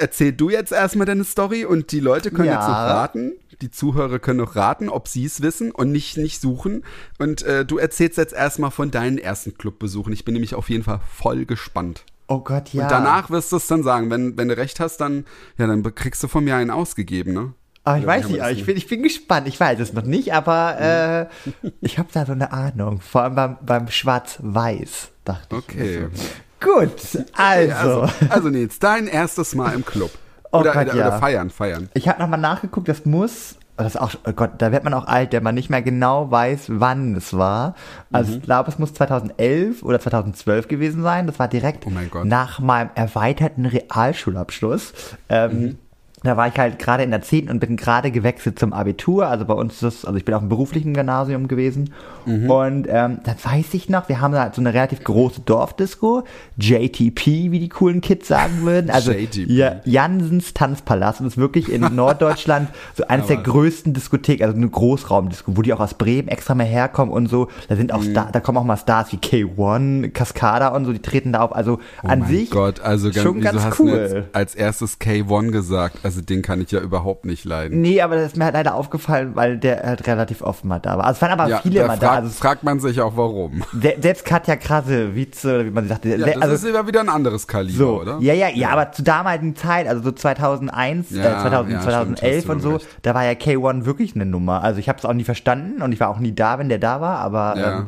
erzähl du jetzt erstmal deine Story und die Leute können Ja. jetzt noch raten. Die Zuhörer können noch raten, ob sie es wissen und nicht, nicht suchen. Und äh, du erzählst jetzt erstmal von deinen ersten Clubbesuchen. Ich bin nämlich auf jeden Fall voll gespannt. Oh Gott, ja. Und danach wirst du es dann sagen. Wenn, wenn du recht hast, dann, ja, dann kriegst du von mir einen ausgegeben, ne? Ah, ich wie weiß nicht, ich bin, ich bin gespannt. Ich weiß es noch nicht, aber äh, ich habe da so eine Ahnung. Vor allem beim, beim Schwarz-Weiß, dachte Okay. ich. so. Gut, also. Also, also Nils, dein erstes Mal im Club. Oh oder, Gott, oder, ja. oder feiern, feiern. Ich habe nochmal nachgeguckt, das muss, oh, das ist auch, oh Gott, da wird man auch alt, wenn man nicht mehr genau weiß, wann es war. Also Mhm. ich glaube, es muss 2011 oder 2012 gewesen sein. Das war direkt Oh mein nach meinem erweiterten Realschulabschluss. Ähm, Mhm. Da war ich halt gerade in der 10. und bin gerade gewechselt zum Abitur. Also bei uns ist das, also ich bin auf dem beruflichen Gymnasium gewesen. Mhm. Und ähm, dann weiß ich noch, wir haben da so eine relativ große Dorfdisco, JTP, wie die coolen Kids sagen würden. Also JTP. ja, Jansens Tanzpalast. Und das ist wirklich in Norddeutschland so eines der Aber- größten Diskotheken, also eine Großraumdisco, wo die auch aus Bremen extra mal herkommen und so. Da sind Mhm. auch Star, da kommen auch mal Stars wie K1, Cascada und so, die treten da auf. Also an oh mein sich Gott, also ganz, schon wieso ganz hast du cool. als erstes K1 gesagt? Also den kann ich ja überhaupt nicht leiden. Nee, aber das ist mir halt leider aufgefallen, weil der halt relativ oft mal da war. Also es waren aber ja, viele mal da. Also fragt man sich auch warum. se- selbst Katja Krasewitze, oder wie man sie sagte. Ja, das also, ist immer wieder ein anderes Kaliber, so, oder? ja, ja, ja, aber zur damaligen Zeit, also so 2001, Ja, äh, 2000, ja, stimmt, 2011 hast du und so, recht. da war ja K1 wirklich eine Nummer. Also ich habe es auch nie verstanden und ich war auch nie da, wenn der da war, aber Ja. ähm,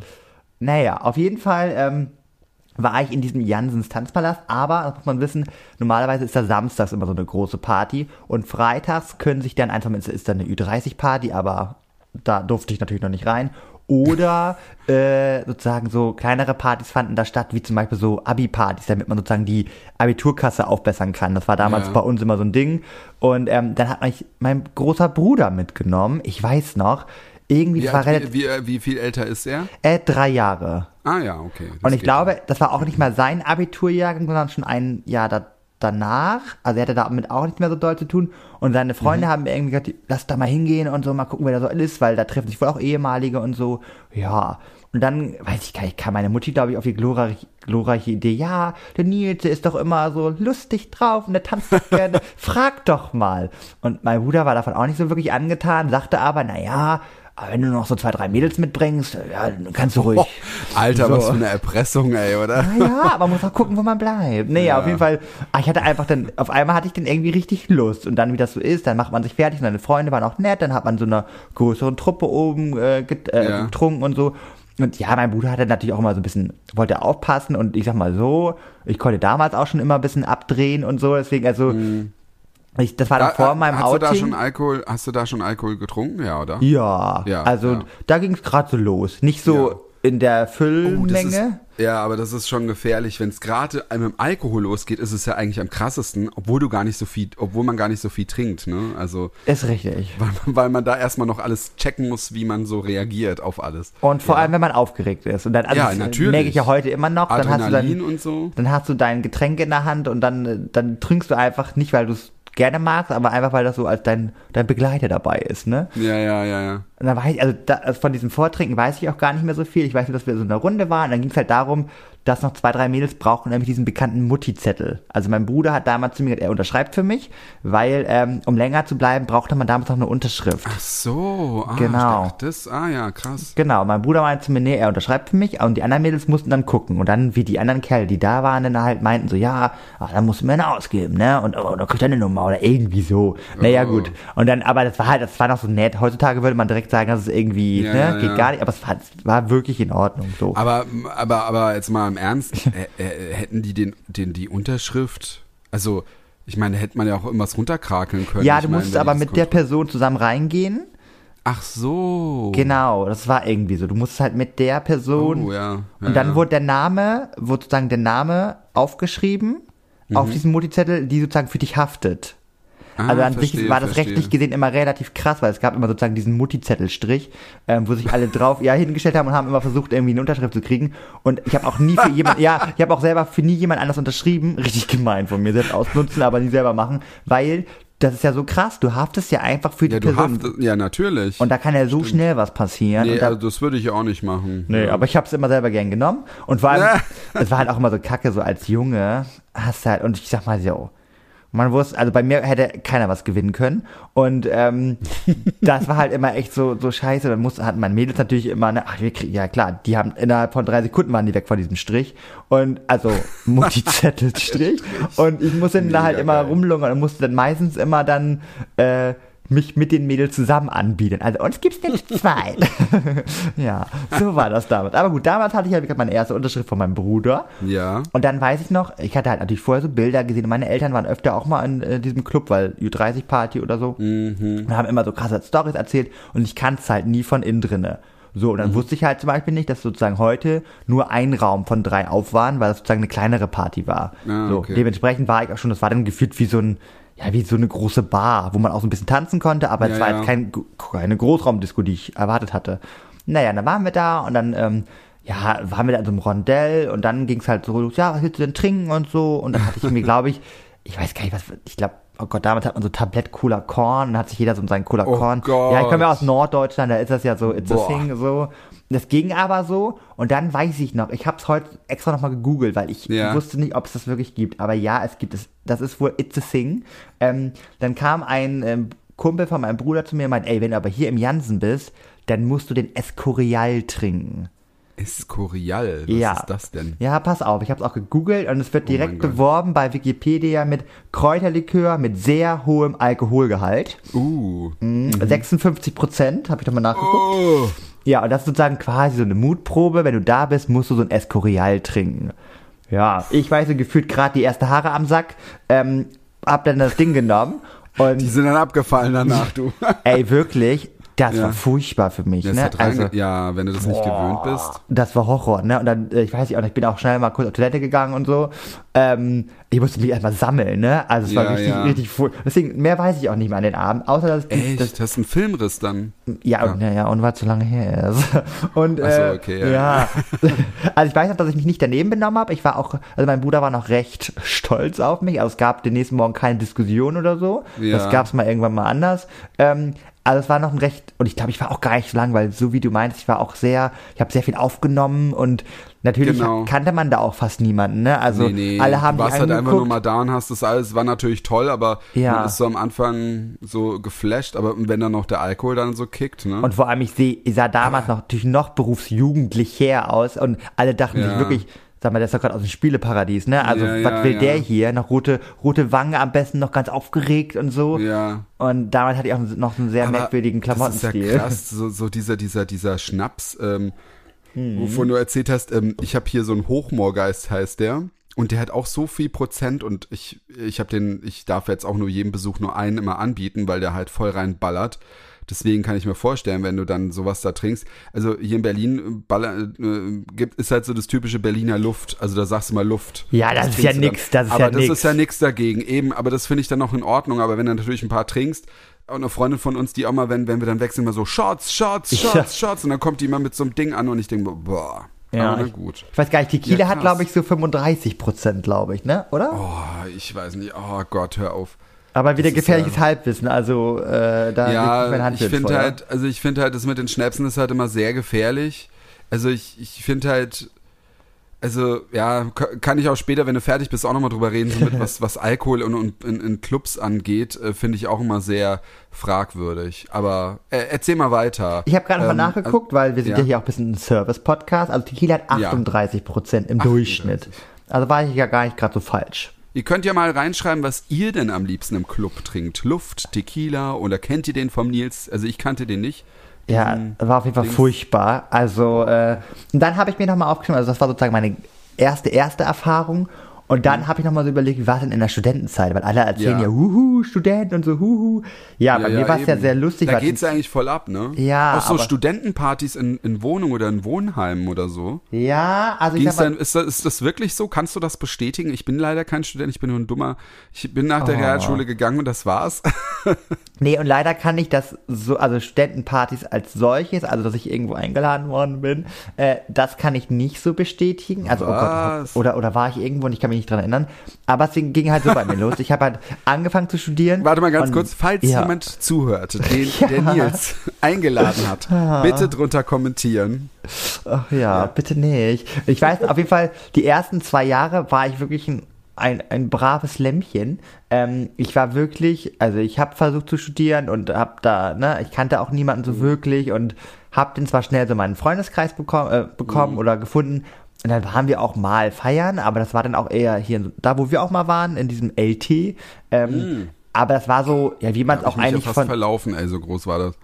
naja, auf jeden Fall ähm, war ich in diesem Jansens Tanzpalast, aber, das muss man wissen, normalerweise ist da samstags immer so eine große Party und freitags können sich dann einfach, ist dann eine Ü30-Party, aber da durfte ich natürlich noch nicht rein. Oder äh, sozusagen so kleinere Partys fanden da statt, wie zum Beispiel so Abi-Partys, damit man sozusagen die Abiturkasse aufbessern kann. Das war damals Ja. bei uns immer so ein Ding. Und ähm, dann hat mich mein großer Bruder mitgenommen. Ich weiß noch, irgendwie, Wie, alt- relativ, wie, wie, wie viel älter ist er? äh, drei Jahre. Ah ja, okay. das Und ich glaube, das war auch nicht mal sein Abiturjahrgang, sondern schon ein Jahr da, danach. Also er hatte damit auch nicht mehr so doll zu tun. Und seine Freunde Mhm. haben mir irgendwie gesagt, lass da mal hingehen und so, mal gucken, wer da so ist, weil da treffen sich wohl auch ehemalige und so. Ja. Und dann, weiß ich gar nicht, kam meine Mutti, glaube ich, auf die glorreich, glorreiche Idee, ja, der Nils, der ist doch immer so lustig drauf und der tanzt doch gerne, frag doch mal. Und mein Bruder war davon auch nicht so wirklich angetan, sagte aber, na ja, aber wenn du noch so zwei, drei Mädels mitbringst, ja, dann kannst du ruhig. Oh, Alter, So. was für eine Erpressung, ey, oder? Ah ja, aber man muss auch gucken, wo man bleibt. Nee, Ja. auf jeden Fall, ah, ich hatte einfach dann, auf einmal hatte ich dann irgendwie richtig Lust. Und dann, wie das so ist, dann macht man sich fertig und seine Freunde waren auch nett, dann hat man so einer größeren Truppe oben äh, get, äh, Ja. getrunken und so. Und ja, mein Bruder hatte natürlich auch immer so ein bisschen, wollte aufpassen und ich sag mal so, ich konnte damals auch schon immer ein bisschen abdrehen und so, deswegen, also, ich, das war dann Da- vor meinem hast Outing. du da schon Alkohol, hast du da schon Alkohol getrunken? Ja, oder? ja, Ja, also ja. da ging es gerade so los. Nicht so Ja. in der Oh, Füllmenge. Ist, ja, aber das ist schon gefährlich. Wenn es gerade mit dem Alkohol losgeht, ist es ja eigentlich am krassesten, obwohl du gar nicht so viel, obwohl man gar nicht so viel trinkt, ne? Also, ist richtig. weil man, weil man da erstmal noch alles checken muss, wie man so reagiert auf alles. Und vor allem, wenn man aufgeregt ist. Und dann, also Ja, das natürlich. merke ich ja heute immer noch, dann hast du Adrenalin dann, und so. dann hast du dein Getränk in der Hand und dann, äh, dann trinkst du einfach nicht, weil du es gerne magst, aber einfach, weil das so als dein, dein Begleiter dabei ist, ne? Ja, ja, ja, ja. Und dann weiß ich, also da, also von diesem Vortrinken weiß ich auch gar nicht mehr so viel. Ich weiß nur, dass wir so in einer Runde waren. Und dann ging es halt darum, dass noch zwei, drei Mädels brauchen nämlich diesen bekannten Mutti-Zettel. Also mein Bruder hat damals zu mir gesagt, er unterschreibt für mich, weil ähm, um länger zu bleiben, brauchte man damals noch eine Unterschrift. Ach so, ah, Genau. dachte, das, ah ja, krass. Genau, mein Bruder meinte zu mir, nee, er unterschreibt für mich und die anderen Mädels mussten dann gucken. Und dann, wie die anderen Kerle, die da waren, dann halt meinten so, ja, ah, dann musst du mir eine ausgeben, ne? Und oh, dann kriegt er eine Nummer oder irgendwie so. Naja, Oh. gut. Und dann, aber das war halt, das war noch so nett. Heutzutage würde man direkt sagen, das ist irgendwie, Ja, ne, ja, geht gar nicht, aber es war, es war wirklich in Ordnung, so. Aber, aber, aber jetzt mal im Ernst, äh, äh, hätten die den, den, die Unterschrift, also, ich meine, hätte man ja auch irgendwas runterkrakeln können. ja, ich du meine, musstest wenn aber mit der Person zusammen reingehen. Ach so. Genau, das war irgendwie so. Du musstest halt mit der Person Oh, ja. ja Und dann ja. wurde der Name, wurde sozusagen der Name aufgeschrieben auf Mhm. diesem Multizettel, die sozusagen für dich haftet. Ah, also an sich verstehe, war das verstehe. rechtlich gesehen immer relativ krass, weil es gab immer sozusagen diesen Multizettelstrich, ähm, wo sich alle drauf ja hingestellt haben und haben immer versucht irgendwie eine Unterschrift zu kriegen. Und ich habe auch nie für jemand, ja, ich habe auch selber für nie jemand anders unterschrieben, richtig gemein von mir selbst ausnutzen, aber nie selber machen, weil das ist ja so krass. Du haftest ja einfach für die Ja, du Person. haftest, ja, natürlich. und da kann ja so schnell was passieren. nee, da, also das würde ich auch nicht machen. Nee, ja. aber ich hab's immer selber gern genommen. Und vor allem, es war halt auch immer so kacke, so als Junge hast du halt, und ich sag mal so, man wusste, also bei mir hätte keiner was gewinnen können. Und ähm, das war halt immer echt so, so scheiße. Dann musste, hatten meine Mädels natürlich immer, ne, ach, wir kriegen, ja klar, die haben innerhalb von drei Sekunden waren die weg von diesem Strich. Und also Multizettelstrich. und ich musste dann da halt Mega immer geil. rumlungern und musste dann meistens immer dann äh, mich mit den Mädels zusammen anbieten. Also uns gibt's nicht zwei. ja, so war das damals. Aber gut, damals hatte ich halt wie gesagt, meine erste Unterschrift von meinem Bruder. Ja. Und dann weiß ich noch, ich hatte halt natürlich vorher so Bilder gesehen. Meine Eltern waren öfter auch mal in äh, diesem Club, weil Ü30-Party oder so. Mhm. Und haben immer so krasse Stories erzählt. Und ich kannte es halt nie von innen drinne. So, und Mhm. dann wusste ich halt zum Beispiel nicht, dass sozusagen heute nur ein Raum von drei auf waren, weil das sozusagen eine kleinere Party war. Ah, so, okay. dementsprechend war ich auch schon, das war dann gefühlt wie so ein, ja, wie so eine große Bar, wo man auch so ein bisschen tanzen konnte, aber es Ja, war ja. jetzt kein, keine Großraumdisco, die ich erwartet hatte. Naja, dann waren wir da und dann, ähm, ja, waren wir da in so einem Rondell und dann ging es halt so, los, ja, was willst du denn trinken und so und dann hatte ich mir, glaube ich, ich weiß gar nicht, was, ich glaube, oh Gott, damals hat man so Tablett Cola Korn, dann hat sich jeder so seinen Cola Oh Korn. Gott. Ja, ich komme ja aus Norddeutschland, da ist das ja so, it's Boah. a thing, so. Das ging aber so und dann weiß ich noch, ich habe es heute extra nochmal gegoogelt, weil ich Ja. wusste nicht, ob es das wirklich gibt, aber ja, es gibt es. Das ist wohl it's a thing. Ähm, dann kam ein ähm, Kumpel von meinem Bruder zu mir und meinte, ey, wenn du aber hier im Jansen bist, dann musst du den Escorial trinken. Escorial, was ja. ist das denn? Ja, pass auf, ich habe es auch gegoogelt und es wird Oh direkt Gott. beworben bei Wikipedia mit Kräuterlikör mit sehr hohem Alkoholgehalt. Uh. 56 Prozent, habe ich nochmal nachgeguckt. Oh. Ja, und das ist sozusagen quasi so eine Mutprobe. Wenn du da bist, musst du so ein Escorial trinken. Ja, ich weiß gefühlt gerade die erste Haare am Sack, ähm, hab dann das Ding genommen Die und sind dann abgefallen danach, du. ey, wirklich, Das Ja. war furchtbar für mich. Ne? also, ja, wenn du das nicht gewöhnt bist. das war Horror, ne? Und dann, äh, ich weiß nicht, auch ich bin auch schnell mal kurz auf Toilette gegangen und so. Ähm, ich musste mich erstmal sammeln, ne? Also es war Ja, richtig, ja. richtig fu- Deswegen, mehr weiß ich auch nicht mehr an den Abend, außer dass die, das, Echt? Hast du einen Filmriss dann? ja, und, ja, ja, und es zu lange her ist. Und, Ach so, äh, okay, ja. ja. also ich weiß noch, dass ich mich nicht daneben benommen habe. Ich war auch, also mein Bruder war noch recht stolz auf mich. Also es gab den nächsten Morgen keine Diskussion oder so. Ja. Das gab es mal irgendwann mal anders. Ähm, also es war noch ein recht, und ich glaube, ich war auch gar nicht so lang, weil so wie du meinst, ich war auch sehr, ich habe sehr viel aufgenommen und natürlich Genau. kannte man da auch fast niemanden, ne? Also nee, nee. alle haben du warst halt einfach nur mal da und hast das alles, war natürlich toll, aber Ja. man ist so am Anfang so geflasht, aber wenn dann noch der Alkohol dann so kickt, ne? Und vor allem, ich, seh, ich sah damals noch natürlich noch berufsjugendlich her aus und alle dachten Ja. sich wirklich, sag mal, der ist doch gerade aus dem Spieleparadies, ne? Also, Ja, was ja, will ja. der hier? Noch rote, rote Wangen am besten, noch ganz aufgeregt und so. ja. Und damals hatte ich auch noch einen sehr Aber merkwürdigen Das ist Klamottenstil. ja krass, so, so dieser, dieser, dieser Schnaps, ähm, Mhm. wovon du erzählt hast, ähm, ich habe hier so einen Hochmoorgeist, heißt der. Und der hat auch so viel Prozent und ich, ich habe den, ich darf jetzt auch nur jedem Besuch nur einen immer anbieten, weil der halt voll reinballert. Deswegen kann ich mir vorstellen, wenn du dann sowas da trinkst. Also hier in Berlin baller, äh, gibt, ist halt so das typische Berliner Luft. Also da sagst du mal Luft. Ja, das ist trinkst ja nix, das ist aber ja das nix. ist ja nix dagegen. Eben, aber das finde ich dann noch in Ordnung. Aber wenn du natürlich ein paar trinkst, und eine Freundin von uns, die auch mal, wenn, wenn wir dann wechseln, immer so Shots, Shots, Shots, Ja. Shots. Und dann kommt die immer mit so einem Ding an und ich denke, boah, Ja, ich- gut. Ich weiß gar nicht, Tequila Ja, hat, glaube ich, so 35 Prozent, glaube ich, ne? Oder? Oh, ich weiß nicht. Oh Gott, hör auf. Aber wieder gefährliches äh, Halbwissen, also äh, da Ja, Hand ich ins finde halt, also ich finde halt, das mit den Schnäpsen ist halt immer sehr gefährlich. Also ich, ich finde halt, also ja, ka- kann ich auch später, wenn du fertig bist, auch nochmal drüber reden, so mit was, was Alkohol und, und in, in Clubs angeht, äh, finde ich auch immer sehr fragwürdig. Aber äh, erzähl mal weiter. Ich habe gerade mal Ähm, nachgeguckt, weil wir sind ja. ja. hier auch ein bisschen ein Service-Podcast. Also Tequila hat Ja. 38 Prozent im 38. Durchschnitt. Also war ich ja gar nicht gerade so falsch. Ihr könnt ja mal reinschreiben, was ihr denn am liebsten im Club trinkt. Luft, Tequila oder kennt ihr den vom Nils? Also ich kannte den nicht. Ja, war auf jeden Fall Dings. furchtbar. Also, äh, und dann habe ich mir nochmal aufgeschrieben, also das war sozusagen meine erste, erste Erfahrung. Und dann habe ich nochmal so überlegt, wie war es denn in der Studentenzeit? Weil alle erzählen ja, Ja. huhu, Student und so, huhu. Ja, bei mir war es ja sehr lustig. Da geht's ja eigentlich voll ab, ne? Ja, Auch so Studentenpartys in, in Wohnungen oder in Wohnheimen oder so. ja, also ich Ging's sag mal, dann, ist, das, ist das wirklich so? Kannst du das bestätigen? Ich bin leider kein Student, ich bin nur ein dummer. Ich bin nach der Oh. Realschule gegangen und das war's. Nee, und leider kann ich das so, also Studentenpartys als solches, also dass ich irgendwo eingeladen worden bin, äh, das kann ich nicht so bestätigen. Also, oh Gott, Was? oder, oder war ich irgendwo und ich kann mich nicht dran erinnern. Aber es ging halt so bei mir los. Ich habe halt angefangen zu studieren. Warte mal ganz und- kurz, falls ja. jemand zuhört, den der Nils eingeladen hat, bitte drunter kommentieren. Ach ja, bitte nicht. Ich weiß auf jeden Fall, die ersten zwei Jahre war ich wirklich ein, ein, ein braves Lämmchen. Ähm, ich war wirklich, also ich habe versucht zu studieren und habe da, ne, ich kannte auch niemanden so wirklich und habe den zwar schnell so meinen Freundeskreis bekommen, äh, bekommen oder gefunden. Und dann waren wir auch mal feiern, aber das war dann auch eher hier, da wo wir auch mal waren, in diesem LT. Ähm, Aber das war so, ja, wie man es auch eigentlich fast von, verlaufen, ey, so groß war das.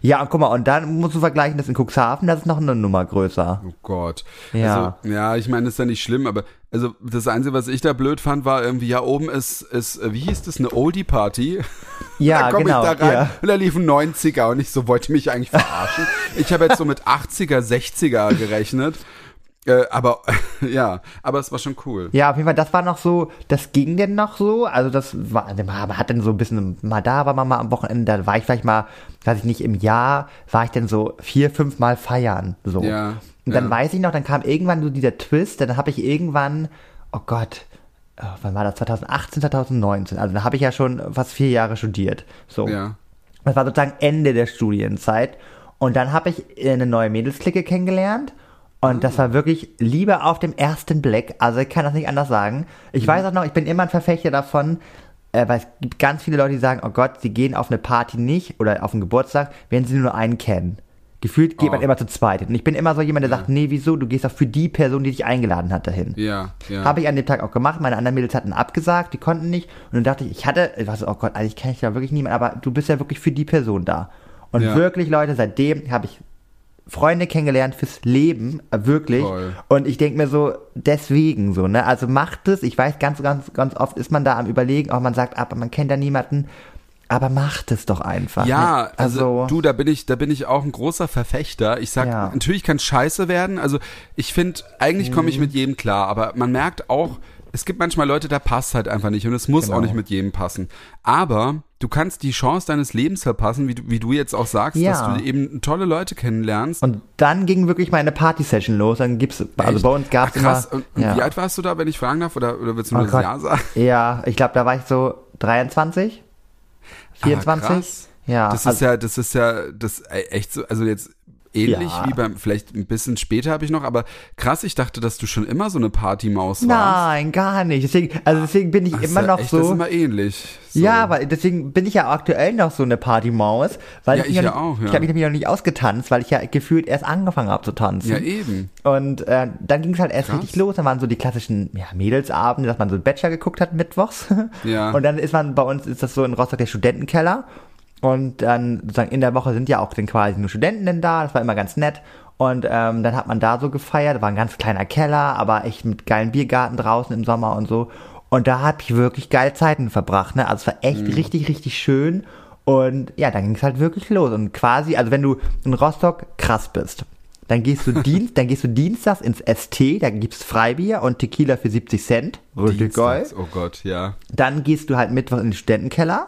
Ja, und guck mal, und dann musst du vergleichen, das in Cuxhaven, das ist noch eine Nummer größer. Oh Gott. Ja. Also, ja, ich meine, ist ja nicht schlimm, aber also das Einzige, was ich da blöd fand, war irgendwie, ja, oben ist, ist äh, wie hieß das, eine Oldie-Party. Ja, da komme genau. ich da rein ja. und da liefen 90er und ich so, wollte mich eigentlich verarschen. ich habe jetzt so mit 80er, 60er gerechnet. Äh, aber ja, aber es war schon cool. Ja, auf jeden Fall, das war noch so, das ging denn noch so. Also das war, man hat dann so ein bisschen, mal da war man mal am Wochenende, da war ich vielleicht mal, weiß ich nicht, im Jahr war ich dann so vier, fünf Mal feiern. So. Ja, Und dann ja. weiß ich noch, dann kam irgendwann so dieser Twist, dann habe ich irgendwann, oh Gott, oh, wann war das? 2018, 2019. Also da habe ich ja schon fast vier Jahre studiert. So. Ja. Das war sozusagen Ende der Studienzeit. Und dann habe ich eine neue Mädelsklicke kennengelernt. Und das war wirklich Liebe auf dem ersten Blick. Also ich kann das nicht anders sagen. Ich Mhm. weiß auch noch, ich bin immer ein Verfechter davon, äh, weil es gibt ganz viele Leute, die sagen, oh Gott, sie gehen auf eine Party nicht oder auf einen Geburtstag, wenn sie nur einen kennen. Gefühlt geht Oh. man immer zu zweit. Und ich bin immer so jemand, der sagt, nee, wieso? Du gehst doch für die Person, die dich eingeladen hat, dahin. Ja, ja. Habe ich an dem Tag auch gemacht. Meine anderen Mädels hatten abgesagt, die konnten nicht. Und dann dachte ich, ich hatte, ich war so, oh Gott, eigentlich kenne ich da wirklich niemanden, aber du bist ja wirklich für die Person da. Und Ja. wirklich, Leute, seitdem habe ich Freunde kennengelernt fürs Leben, äh, wirklich. Toll. Und ich denke mir so, deswegen so, ne? Also macht es. Ich weiß, ganz, ganz, ganz oft ist man da am überlegen, auch man sagt, aber man kennt da niemanden. aber macht es doch einfach. Ja, ne? also, du, da bin ich, da bin ich auch ein großer Verfechter. Ich sag, Ja. natürlich kann scheiße werden. Also ich finde, eigentlich komme Mhm. ich mit jedem klar, aber man merkt auch, es gibt manchmal Leute, da passt halt einfach nicht und es muss Genau. auch nicht mit jedem passen. Aber du kannst die Chance deines Lebens verpassen, wie du, wie du jetzt auch sagst, Ja. dass du eben tolle Leute kennenlernst. Und dann ging wirklich meine Party-Session los. Dann gibt's, also Echt? bei uns gab's Ach, krass. immer. Und, ja. wie alt warst du da, wenn ich fragen darf? Oder, oder willst du Oh nur das Gott. Ja sagen? Ja, ich glaube, da war ich so 23, 24. Ah. Ja, Das also, ist ja, das ist ja, das echt so, also jetzt ähnlich Ja. wie beim, vielleicht ein bisschen später habe ich noch, aber krass, ich dachte, dass du schon immer so eine Partymaus warst. nein, gar nicht. Deswegen, also deswegen bin ich Ach, immer ja noch echt, Das ist so. immer ähnlich. So. Ja, aber deswegen bin ich ja aktuell noch so eine Partymaus, weil Ja, ich, ich ja nicht, auch, ja. ich habe mich nämlich noch nicht ausgetanzt, weil ich ja gefühlt erst angefangen habe zu tanzen. Ja, eben. Und äh, dann ging es halt erst Krass. richtig los. Dann waren so die klassischen ja, Mädelsabende, dass man so einen Bachelor geguckt hat mittwochs. Ja. Und dann ist man bei uns ist das so in Rostock der Studentenkeller. Und dann sozusagen in der Woche sind ja auch dann quasi nur Studenten denn da. Das war immer ganz nett. Und ähm, dann hat man da so gefeiert. War ein ganz kleiner Keller, aber echt mit geilen Biergarten draußen im Sommer und so. Und da habe ich wirklich geile Zeiten verbracht. Ne? Also es war echt Mhm. richtig, richtig schön. Und ja, dann ging es halt wirklich los. Und quasi, also wenn du in Rostock krass bist, dann gehst du Dienst, dann gehst du dienstags ins ST, da gibt's Freibier und Tequila für 70 Cent. Richtig geil. Oh Gott, ja. Dann gehst du halt mittwoch in den Studentenkeller.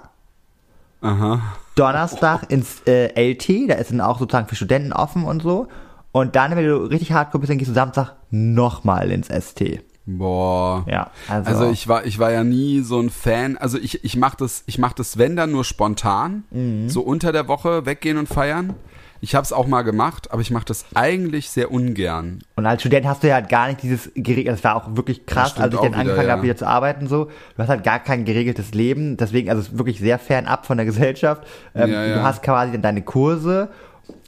Aha. Donnerstag ins äh, LT, da ist dann auch sozusagen für Studenten offen und so. Und dann, wenn du richtig hardcore bist, dann gehst du Samstag nochmal ins ST. Boah. Ja, also, Also ich war, ich war ja nie so ein Fan. Also ich, ich mach das, ich das, wenn dann nur spontan, Mhm. so unter der Woche weggehen und feiern. Ich habe es auch mal gemacht, aber ich mache das eigentlich sehr ungern. Und als Student hast du ja halt gar nicht dieses geregelt, das war auch wirklich krass, als ich dann wieder, angefangen ja. habe, wieder zu arbeiten, so. Du hast halt gar kein geregeltes Leben, deswegen, also es ist wirklich sehr fernab von der Gesellschaft. Ähm, Ja, ja. Du hast quasi dann deine Kurse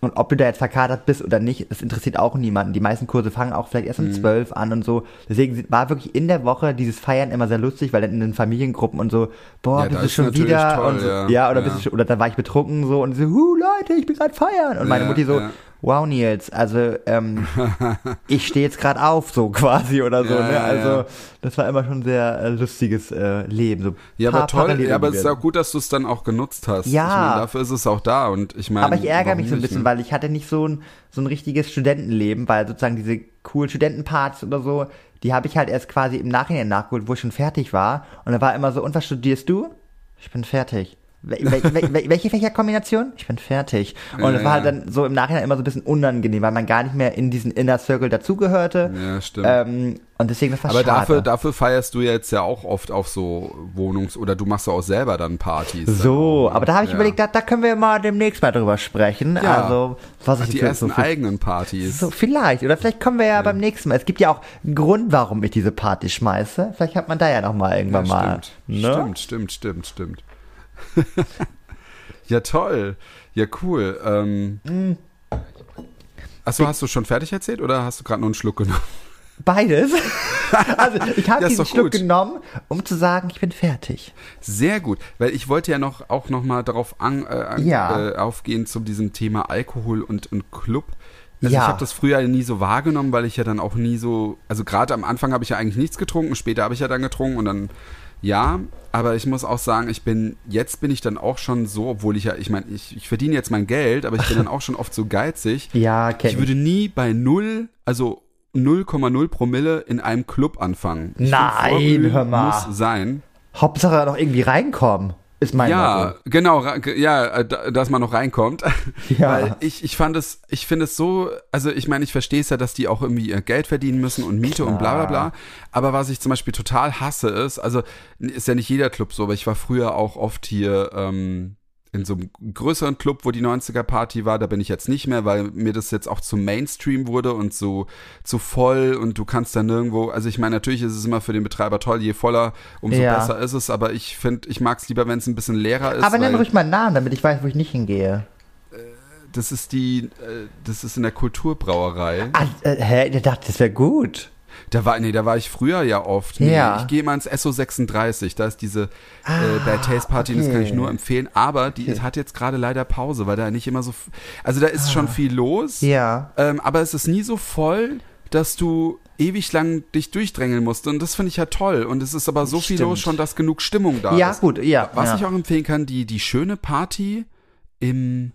und ob du da jetzt verkatert bist oder nicht, das interessiert auch niemanden. Die meisten Kurse fangen auch vielleicht erst um Mhm. zwölf an und so. Deswegen war wirklich in der Woche dieses Feiern immer sehr lustig, weil dann in den Familiengruppen und so, boah, Ja, bist du schon wieder toll, und so, ja. ja, oder Ja. bist du schon, oder dann war ich betrunken so und so, hu Leute, ich bin gerade feiern und meine Mutti so. Wow Nils, also ähm, ich stehe jetzt gerade auf, so quasi oder so. Ja, ne? Also ja. das war immer schon sehr äh, lustiges äh, Leben. So Ja, aber toll, Parallelen ja, aber es ist auch gut, dass du es dann auch genutzt hast. Ja. Ich meine, dafür ist es auch da und ich meine. aber ich ärgere mich so ein nicht, bisschen, ne? weil ich hatte nicht so ein, so ein richtiges Studentenleben, weil sozusagen diese coolen Studentenpartys oder so, die habe ich halt erst quasi im Nachhinein nachgeholt, wo ich schon fertig war. Und da war immer so, und was studierst du? Ich bin fertig. Wel wel wel welche Fächerkombination? Ich bin fertig. Und Ja, das war halt dann so im Nachhinein immer so ein bisschen unangenehm, weil man gar nicht mehr in diesen Inner Circle dazugehörte. Ja, stimmt. Ähm, und deswegen das war aber schade. dafür, dafür feierst du jetzt ja auch oft auf so Wohnungs- oder du machst ja auch selber dann Partys. dann So, ne? aber da habe ich ja. überlegt, da, da können wir mal demnächst mal drüber sprechen. Ja. Also, was Ach, ich die für- ersten so eigenen Partys. so vielleicht oder vielleicht kommen wir ja, beim nächsten Mal. Es gibt ja auch einen Grund, warum ich diese Party schmeiße. Vielleicht hat man da ja noch mal irgendwann mal. stimmt. Ne? stimmt, stimmt, stimmt, stimmt. ja, toll. Ja, cool. Ähm, Mm. Achso, hast du schon fertig erzählt oder hast du gerade noch einen Schluck genommen? Beides. also ich habe diesen Schluck gut. genommen, um zu sagen, ich bin fertig. Sehr gut, weil ich wollte ja noch auch noch mal darauf an, äh, Ja. äh, aufgehen zu diesem Thema Alkohol und, und Club. Also Ja. ich habe das früher nie so wahrgenommen, weil ich ja dann auch nie so, also gerade am Anfang habe ich ja eigentlich nichts getrunken, später habe ich ja dann getrunken und dann ja, aber ich muss auch sagen, ich bin jetzt bin ich dann auch schon so, obwohl ich ja, ich meine, ich, ich verdiene jetzt mein Geld, aber ich bin dann auch schon oft so geizig. Ja, kenn Ich würde nie bei null, also 0,0 Promille in einem Club anfangen. Ich Nein, find, hör mal. Muss sein. Hauptsache noch irgendwie reinkommen, ist mein Ja, Motto. genau, ja, äh, da- dass man noch reinkommt. Ja. Weil ich, ich fand es, ich finde es so, also ich meine, ich verstehe es ja, dass die auch irgendwie ihr Geld verdienen müssen und Miete und bla bla bla. Aber was ich zum Beispiel total hasse ist, also ist ja nicht jeder Club so, aber ich war früher auch oft hier ähm, in so einem größeren Club, wo die 90er Party war, da bin ich jetzt nicht mehr, weil mir das jetzt auch zu Mainstream wurde und so zu voll und du kannst dann nirgendwo, also ich meine, natürlich ist es immer für den Betreiber toll, je voller, umso Ja. besser ist es, aber ich finde, ich mag es lieber, wenn es ein bisschen leerer ist. Aber nenn weil ruhig mal einen Namen, damit ich weiß, wo ich nicht hingehe. das ist die, äh, das ist in der Kulturbrauerei. Ah, äh, hä? Ich dachte, das wäre gut. Da war, nee, da war ich früher ja oft. Nee, Ja. Ich gehe mal ins SO36, da ist diese äh, Bad Taste Party, das kann ich Ah, okay. nur empfehlen. Aber die hat jetzt gerade leider Pause, weil da nicht immer so, also da ist schon viel los. Ah. Ja. Ähm, aber es ist nie so voll, dass du ewig lang dich durchdrängeln musst. Und das finde ich ja toll. Und es ist aber so viel Stimmt. los schon, dass genug Stimmung da Ja, ist. gut, ja. Was ja. ich auch empfehlen kann, die, die schöne Party im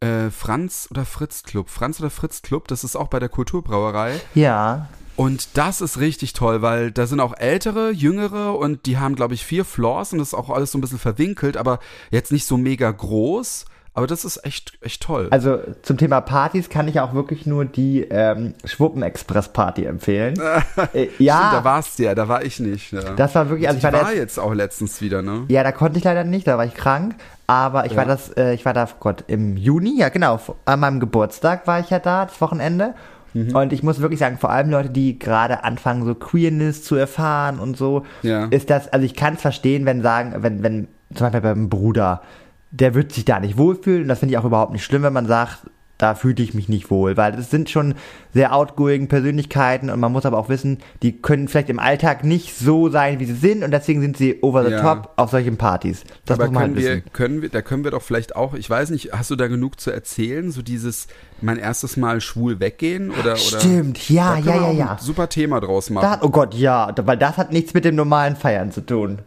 äh, Franz oder Fritz Club. Franz oder Fritz Club, das ist auch bei der Kulturbrauerei. Ja. Und das ist richtig toll, weil da sind auch ältere, jüngere und die haben, glaube ich, vier Floors und das ist auch alles so ein bisschen verwinkelt, aber jetzt nicht so mega groß. Aber das ist echt, echt toll. Also zum Thema Partys kann ich auch wirklich nur die ähm, Schwuppen-Express-Party empfehlen. äh, ja, Stimmt, da warst du ja, da war ich nicht. Ja. das war wirklich, also ich die war, war jetzt, auch letztens wieder, ne? ja, da konnte ich leider nicht, da war ich krank. Aber ich war das, äh, ich war da, oh Gott, im Juni, ja genau, an meinem Geburtstag war ich ja da, das Wochenende. Mhm. Und ich muss wirklich sagen, vor allem Leute, die gerade anfangen, so Queerness zu erfahren und so, Ja. ist das, also ich kann es verstehen, wenn sagen, wenn, wenn, zum Beispiel beim Bruder, der wird sich da nicht wohlfühlen. Das finde ich auch überhaupt nicht schlimm, wenn man sagt, da fühle ich mich nicht wohl, weil das sind schon sehr outgoing Persönlichkeiten und man muss aber auch wissen, die können vielleicht im Alltag nicht so sein, wie sie sind und deswegen sind sie over the Ja. top auf solchen Partys. Das Aber muss man können halt wir, wissen. können wir, da können wir doch vielleicht auch, ich weiß nicht, hast du da genug zu erzählen? So dieses, mein erstes Mal schwul weggehen oder, oder? Stimmt, ja, können ja, wir ja, ja. ein super Thema draus machen. Da, oh Gott, ja, weil das hat nichts mit dem normalen Feiern zu tun.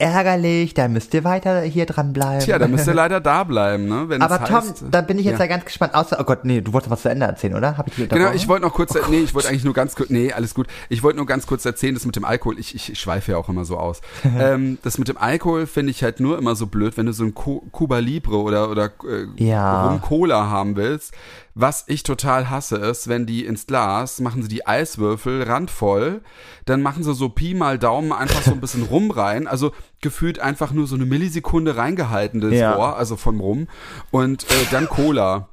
Ärgerlich, da müsst ihr weiter hier dran bleiben. Tja, da müsst ihr leider da bleiben, ne? Wenn aber es Tom, heißt, da bin ich jetzt ja. ganz gespannt. Außer, oh Gott, nee, du wolltest was zu Ende erzählen, oder? Hab ich dich Genau, ich wollte noch kurz, nee, ich wollte eigentlich nur ganz kurz, nee, alles gut. Ich wollte nur ganz kurz erzählen, das mit dem Alkohol, ich, ich schweife ja auch immer so aus. ähm, das mit dem Alkohol finde ich halt nur immer so blöd, wenn du so ein Cu- Cuba Libre oder, oder äh, Ja. Rum Cola haben willst. Was ich total hasse ist, wenn die ins Glas machen sie die Eiswürfel randvoll, dann machen sie so Pi mal Daumen einfach so ein bisschen Rum rein, also gefühlt einfach nur so eine Millisekunde reingehalten das Ja. Rohr, also vom Rum und äh, dann Cola.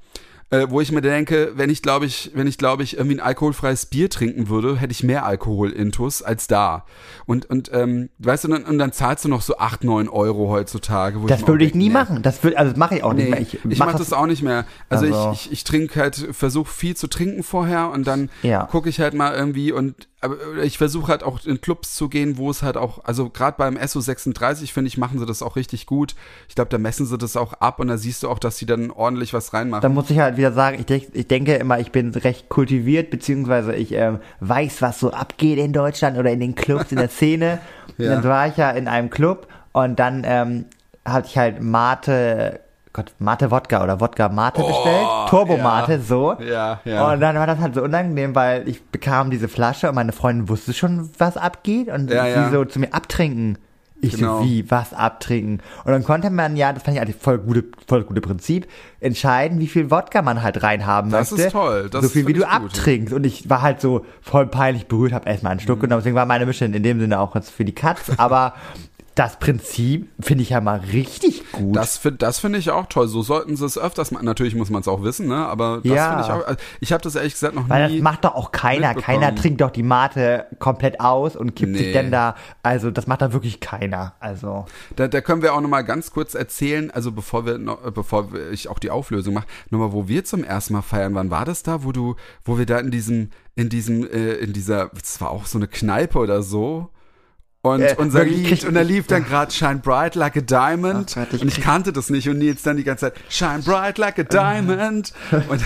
Äh, wo ich mir denke, wenn ich glaube ich, wenn ich glaube ich irgendwie ein alkoholfreies Bier trinken würde, hätte ich mehr Alkohol intus als da. Und und ähm, weißt du, und dann, und dann zahlst du noch so acht neun Euro heutzutage. Wo Das auch würde ich nie machen. Das würde, also das mache ich auch nicht Nee, mehr. ich, mach mache das auch nicht mehr. Also, Also- ich, ich, ich trinke halt, versuche viel zu trinken vorher und dann Ja. gucke ich halt mal irgendwie und aber ich versuche halt auch in Clubs zu gehen, wo es halt auch, also gerade beim SO36 finde ich, machen sie das auch richtig gut. Ich glaube, da messen sie das auch ab und da siehst du auch, dass sie dann ordentlich was reinmachen. Da muss ich halt wieder sagen, ich, denk, ich denke immer, ich bin recht kultiviert, beziehungsweise ich ähm, weiß, was so abgeht in Deutschland oder in den Clubs, in der Szene. Ja. Und dann war ich ja in einem Club und dann ähm, hatte ich halt Mate, Gott, Mate Wodka oder Wodka Mate bestellt. Turbo Oh, ja. Mate, so. Ja, ja. Und dann war das halt so unangenehm, weil ich bekam diese Flasche und meine Freundin wusste schon, was abgeht und Ja, sie ja. so zu mir abtrinken. Ich Genau. so, wie, was abtrinken? Und dann konnte man ja, das fand ich eigentlich voll gute, voll gute Prinzip, entscheiden, wie viel Wodka man halt reinhaben Das möchte. ist toll, das so viel, wie du gut. abtrinkst. Und ich war halt so voll peinlich berührt, habe erstmal einen Mhm. Schluck genommen. Deswegen war meine Mission in dem Sinne auch jetzt für die Katz. Aber das Prinzip finde ich ja mal richtig gut. Das finde das finde ich auch toll. So sollten sie es öfters machen. Natürlich muss man es auch wissen, ne? Aber das Ja. finde ich auch. Also ich habe das ehrlich gesagt noch Weil nie. das macht doch auch keiner. Keiner trinkt doch die Mate komplett aus und kippt sich Nee. denn da. Also das macht da wirklich keiner. Also Da, da können wir auch noch mal ganz kurz erzählen, also bevor wir noch, bevor ich auch die Auflösung mache, nochmal, wo wir zum ersten Mal feiern waren, war das da, wo du, wo wir da in diesem, in diesem, äh, in dieser, das war auch so eine Kneipe oder so. Und Äh, unser Lied, und da lief dann gerade Shine Bright Like a Diamond. Ach und ich kannte das nicht und Nils dann die ganze Zeit, Shine Bright Like a Diamond. und,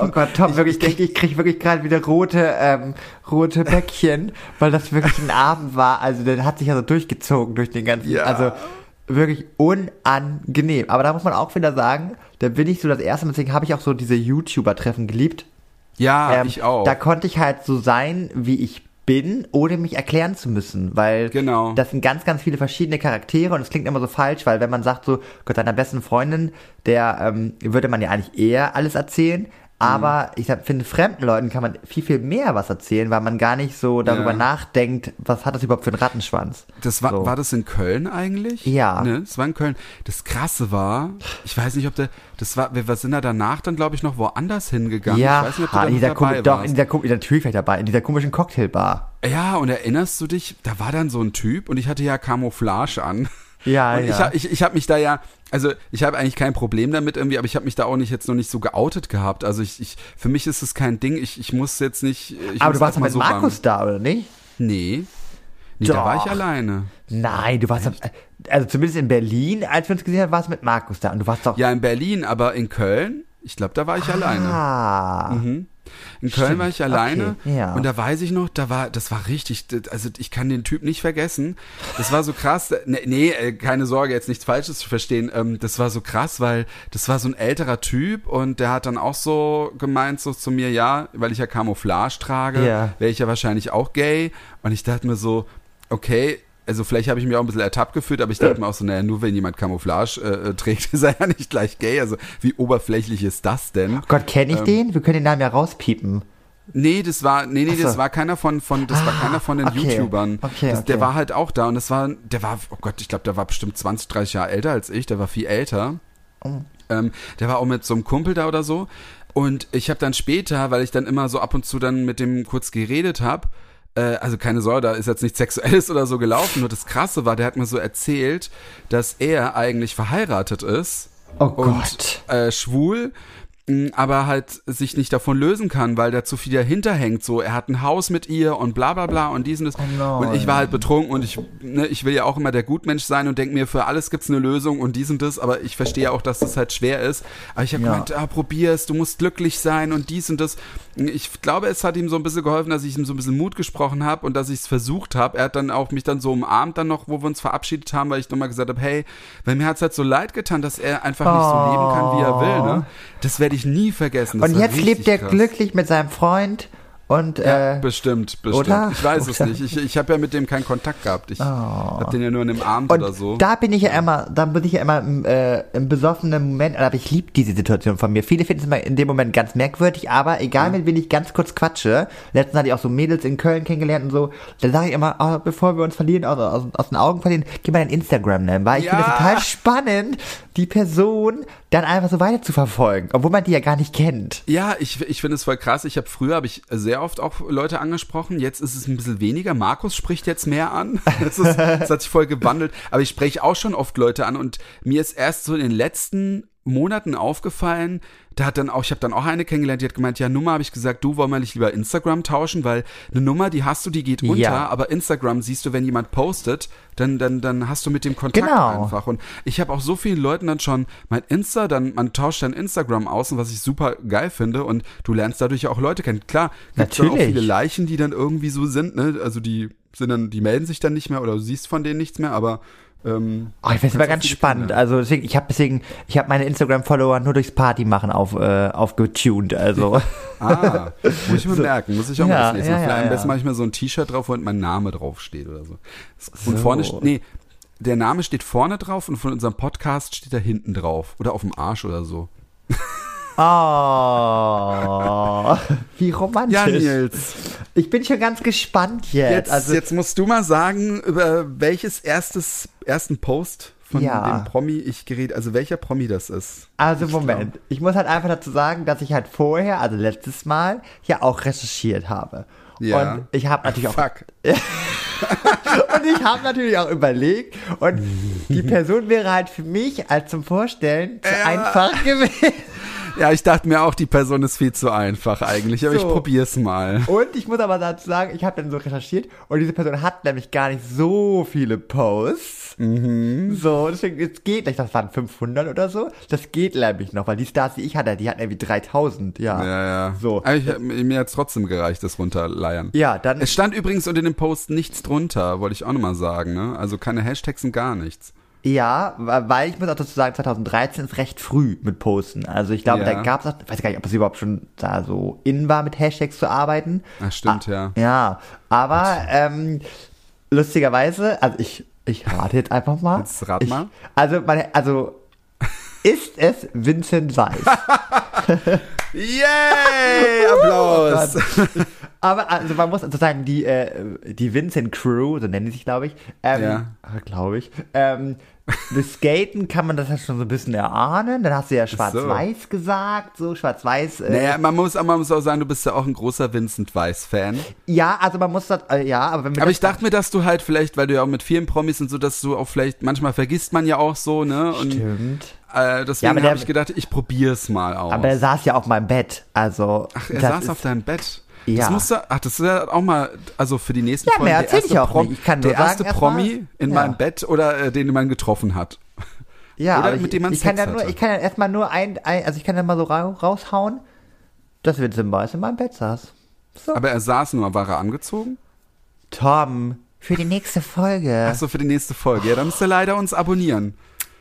Oh Gott, Tom, wirklich, ich krieg, ich krieg wirklich gerade wieder rote, ähm, rote Bäckchen, weil das wirklich ein Abend war. Also der hat sich ja so durchgezogen durch den ganzen, Ja. also wirklich unangenehm. Aber da muss man auch wieder sagen, da bin ich so das erste Mal, deswegen habe ich auch so diese YouTuber-Treffen geliebt. ja, Ähm, ich auch. Da konnte ich halt so sein, wie ich bin, ohne mich erklären zu müssen, weil Genau. das sind ganz, ganz viele verschiedene Charaktere und es klingt immer so falsch, weil wenn man sagt so, Gott, deiner besten Freundin, der ähm, würde man ja eigentlich eher alles erzählen, aber Mhm. ich finde, fremden Leuten kann man viel, viel mehr was erzählen, weil man gar nicht so darüber Ja. nachdenkt, was hat das überhaupt für einen Rattenschwanz. Das war, So. war das in Köln eigentlich? Ja. Ne, das war in Köln. Das Krasse war, ich weiß nicht, ob der, das war, wir wir sind da danach dann, glaube ich, noch woanders hingegangen. ja, ich weiß nicht, ob du da in dieser dabei doch, in dieser natürlich war ich dabei, in dieser komischen Cocktailbar. Ja, und erinnerst du dich, da war dann so ein Typ und ich hatte ja Camouflage an. Ja, Und ja. ich, hab- ich, ich habe mich da ja, also ich habe eigentlich kein Problem damit irgendwie, aber ich habe mich da auch nicht jetzt noch nicht so geoutet gehabt. Also ich, ich für mich ist es kein Ding. Ich, ich muss jetzt nicht. Ich aber du warst doch mit so Markus da, oder nicht? Nee. Nee, da war ich Doch. alleine. Nein, du warst, also zumindest in Berlin, als wir uns gesehen haben, warst du mit Markus da und du warst doch. Ja, in Berlin, aber in Köln, ich glaube, da war ich alleine. Ah. Mhm. In Köln Stimmt, war ich alleine okay, ja. und da weiß ich noch, da war, das war richtig, also ich kann den Typ nicht vergessen. Das war so krass, nee, nee äh, keine Sorge, jetzt nichts Falsches zu verstehen. Ähm, das war so krass, weil das war so ein älterer Typ und der hat dann auch so gemeint so zu mir, ja, weil ich ja Camouflage trage, Ja. wäre ich ja wahrscheinlich auch gay. Und ich dachte mir so, okay, also vielleicht habe ich mich auch ein bisschen ertappt gefühlt, aber ich dachte mir auch so, naja, nur wenn jemand Camouflage äh, äh, trägt, ist er ja nicht gleich gay. Also wie oberflächlich ist das denn? Oh Gott, kenne Ähm. ich den? Wir können den Namen ja rauspiepen. Nee, das war, nee, nee, so. das war keiner von, von, das war Ah, keiner von den okay. YouTubern. Okay, das, Der okay. war halt auch da und das war, der war, oh Gott, ich glaube, der war bestimmt 20, 30 Jahre älter als ich, der war viel älter. Oh. Ähm, der war auch mit so einem Kumpel da oder so. Und ich habe dann später, weil ich dann immer so ab und zu dann mit dem kurz geredet habe, also keine Sorge, da ist jetzt nichts Sexuelles oder so gelaufen. Nur das Krasse war, der hat mir so erzählt, dass er eigentlich verheiratet ist Oh und Gott. äh, schwul, aber halt sich nicht davon lösen kann, weil da zu viel dahinter hängt. So, er hat ein Haus mit ihr und bla bla bla und dies und das. Oh und ich war halt betrunken und ich, ne, ich will ja auch immer der Gutmensch sein und denke mir, für alles gibt's eine Lösung und dies und das, aber ich verstehe auch, dass das halt schwer ist. Aber ich habe Ja. gemeint, ah, probier's, du musst glücklich sein und dies und das. Ich glaube, es hat ihm so ein bisschen geholfen, dass ich ihm so ein bisschen Mut gesprochen habe und dass ich es versucht habe. Er hat dann auch mich dann so umarmt dann noch, wo wir uns verabschiedet haben, weil ich nochmal gesagt habe, hey, weil mir hat's halt so leid getan, dass er einfach nicht so leben kann, wie er will. Ne? Das werde ich nie vergessen. Das Und jetzt lebt er krass. glücklich mit seinem Freund und Ja, äh, bestimmt, bestimmt. oder? Ich weiß es Oder? nicht. Ich, ich habe ja mit dem keinen Kontakt gehabt. Ich hab den ja nur in einem Abend und oder so. da bin ich ja immer, da bin ich ja immer im, äh, im besoffenen Moment, aber ich liebe diese Situation von mir. Viele finden es immer in dem Moment ganz merkwürdig, aber egal mit wem ich ganz kurz quatsche, letztens hatte ich auch so Mädels in Köln kennengelernt und so, dann sage ich immer, oh, bevor wir uns verlieren, aus, aus, aus den Augen verlieren, gib mal dein Instagram nennen, weil ich Ja. finde es total spannend, die Person dann einfach so weiter zu verfolgen, obwohl man die ja gar nicht kennt. Ja, ich, ich finde es voll krass. Ich habe früher habe ich sehr oft auch Leute angesprochen. Jetzt ist es ein bisschen weniger. Markus spricht jetzt mehr an. Das, ist, das hat sich voll gewandelt. Aber ich spreche auch schon oft Leute an und mir ist erst so in den letzten Monaten aufgefallen, da hat dann auch, ich habe dann auch eine kennengelernt, die hat gemeint, ja, Nummer habe ich gesagt, du wollen wir nicht lieber Instagram tauschen, weil eine Nummer, die hast du, die geht unter, Ja. aber Instagram siehst du, wenn jemand postet, dann, dann, dann hast du mit dem Kontakt Genau. einfach. Und ich habe auch so vielen Leuten dann schon mein Insta, dann, man tauscht dann Instagram aus, und was ich super geil finde und du lernst dadurch ja auch Leute kennen. Klar, gibt's dann auch Natürlich. viele Leichen, die dann irgendwie so sind, ne? Also die sind dann, die melden sich dann nicht mehr oder du siehst von denen nichts mehr, aber ähm, Oh, ich finde es aber kannst ganz spannend. Also deswegen, ich habe deswegen, ich habe meine Instagram-Follower nur durchs Party machen auf, äh, aufgetuned. Also Ah, muss ich mir merken, muss ich auch mal Ja, das nächste Mal. ja, Vielleicht ja, am besten mache ich mir so ein T-Shirt drauf, wo mein Name drauf steht oder so. Und So. vorne, nee, der Name steht vorne drauf und von unserem Podcast steht da hinten drauf. Oder auf dem Arsch oder so. Oh, wie romantisch. Ja, Nils. Ich bin schon ganz gespannt jetzt. Jetzt, also, jetzt musst du mal sagen, über welches erstes, ersten Post von Ja. dem Promi ich geredet, also welcher Promi das ist. also Ich Moment. Ich muss halt einfach dazu sagen, dass ich halt vorher, also letztes Mal, ja auch recherchiert habe. Ja. Und ich habe natürlich auch Fuck. und ich habe natürlich auch überlegt und die Person wäre halt für mich als zum Vorstellen zu Ja. einfach gewesen. Ja, ich dachte mir auch, die Person ist viel zu einfach eigentlich, aber ich So. probier's mal. Und ich muss aber dazu sagen, ich habe dann so recherchiert und diese Person hat nämlich gar nicht so viele Posts. So, deswegen, es geht nicht, das waren 500 oder so. Das geht nämlich noch, weil die Stars, die ich hatte, die hatten irgendwie 3000, ja. Ja, ja. So. Aber ich, mir hat's trotzdem gereicht, das runterleiern. Ja, dann, Es stand übrigens unter dem Post nichts drunter, wollte ich auch nochmal sagen, ne? Also keine Hashtags und gar nichts. Ja, weil ich muss auch dazu sagen, 2013 ist recht früh mit Posten. Also ich glaube, Ja. da gab es, ich weiß gar nicht, ob es überhaupt schon da so in war, mit Hashtags zu arbeiten. Ach, stimmt, ja. Ja, aber ähm, lustigerweise, also ich, ich rate jetzt einfach mal. Jetzt rat ich, mal. Also, meine, also ist es Vincent Weiss? Yay! Applaus! Aber also man muss sozusagen die äh, die Vincent Crew, so nennen die sich, glaube ich, ähm, Ja. glaube ich. Ähm, das Skaten kann man das ja schon so ein bisschen erahnen. Dann hast du ja Schwarz-Weiß gesagt, so Schwarz-Weiß. Äh, naja, man muss, man muss auch sagen, du bist ja auch ein großer Vincent Weiss-Fan. Ja, also man muss das, äh, ja, aber wenn wir Aber ich dachte mir, dass du halt vielleicht, weil du ja auch mit vielen Promis und so, dass du auch vielleicht, manchmal vergisst man ja auch so, ne? Und Stimmt. äh, Ja, deswegen der- habe ich gedacht, ich probier's mal aus. Aber er saß ja auf meinem Bett, also. Ach, er saß auf deinem Bett. Ja. Das musst du, ach, das ist ja auch mal, also für die nächsten Ja, Folgen, mehr erzähl ich auch Prom- nicht. Ich kann nur der erste sagen, Promi in ja. meinem Bett oder äh, den man getroffen hat. Ja, Oder aber mit ich, dem man ich kann Sex ja nur, ich kann ja erstmal nur ein, ein, also ich kann ja mal so ra raushauen, dass Vincent Weiss in meinem Bett saß. So. Aber er saß nur, war er angezogen? Tom, für die nächste Folge. Achso, für die nächste Folge. Ja, dann müsst ihr leider uns abonnieren.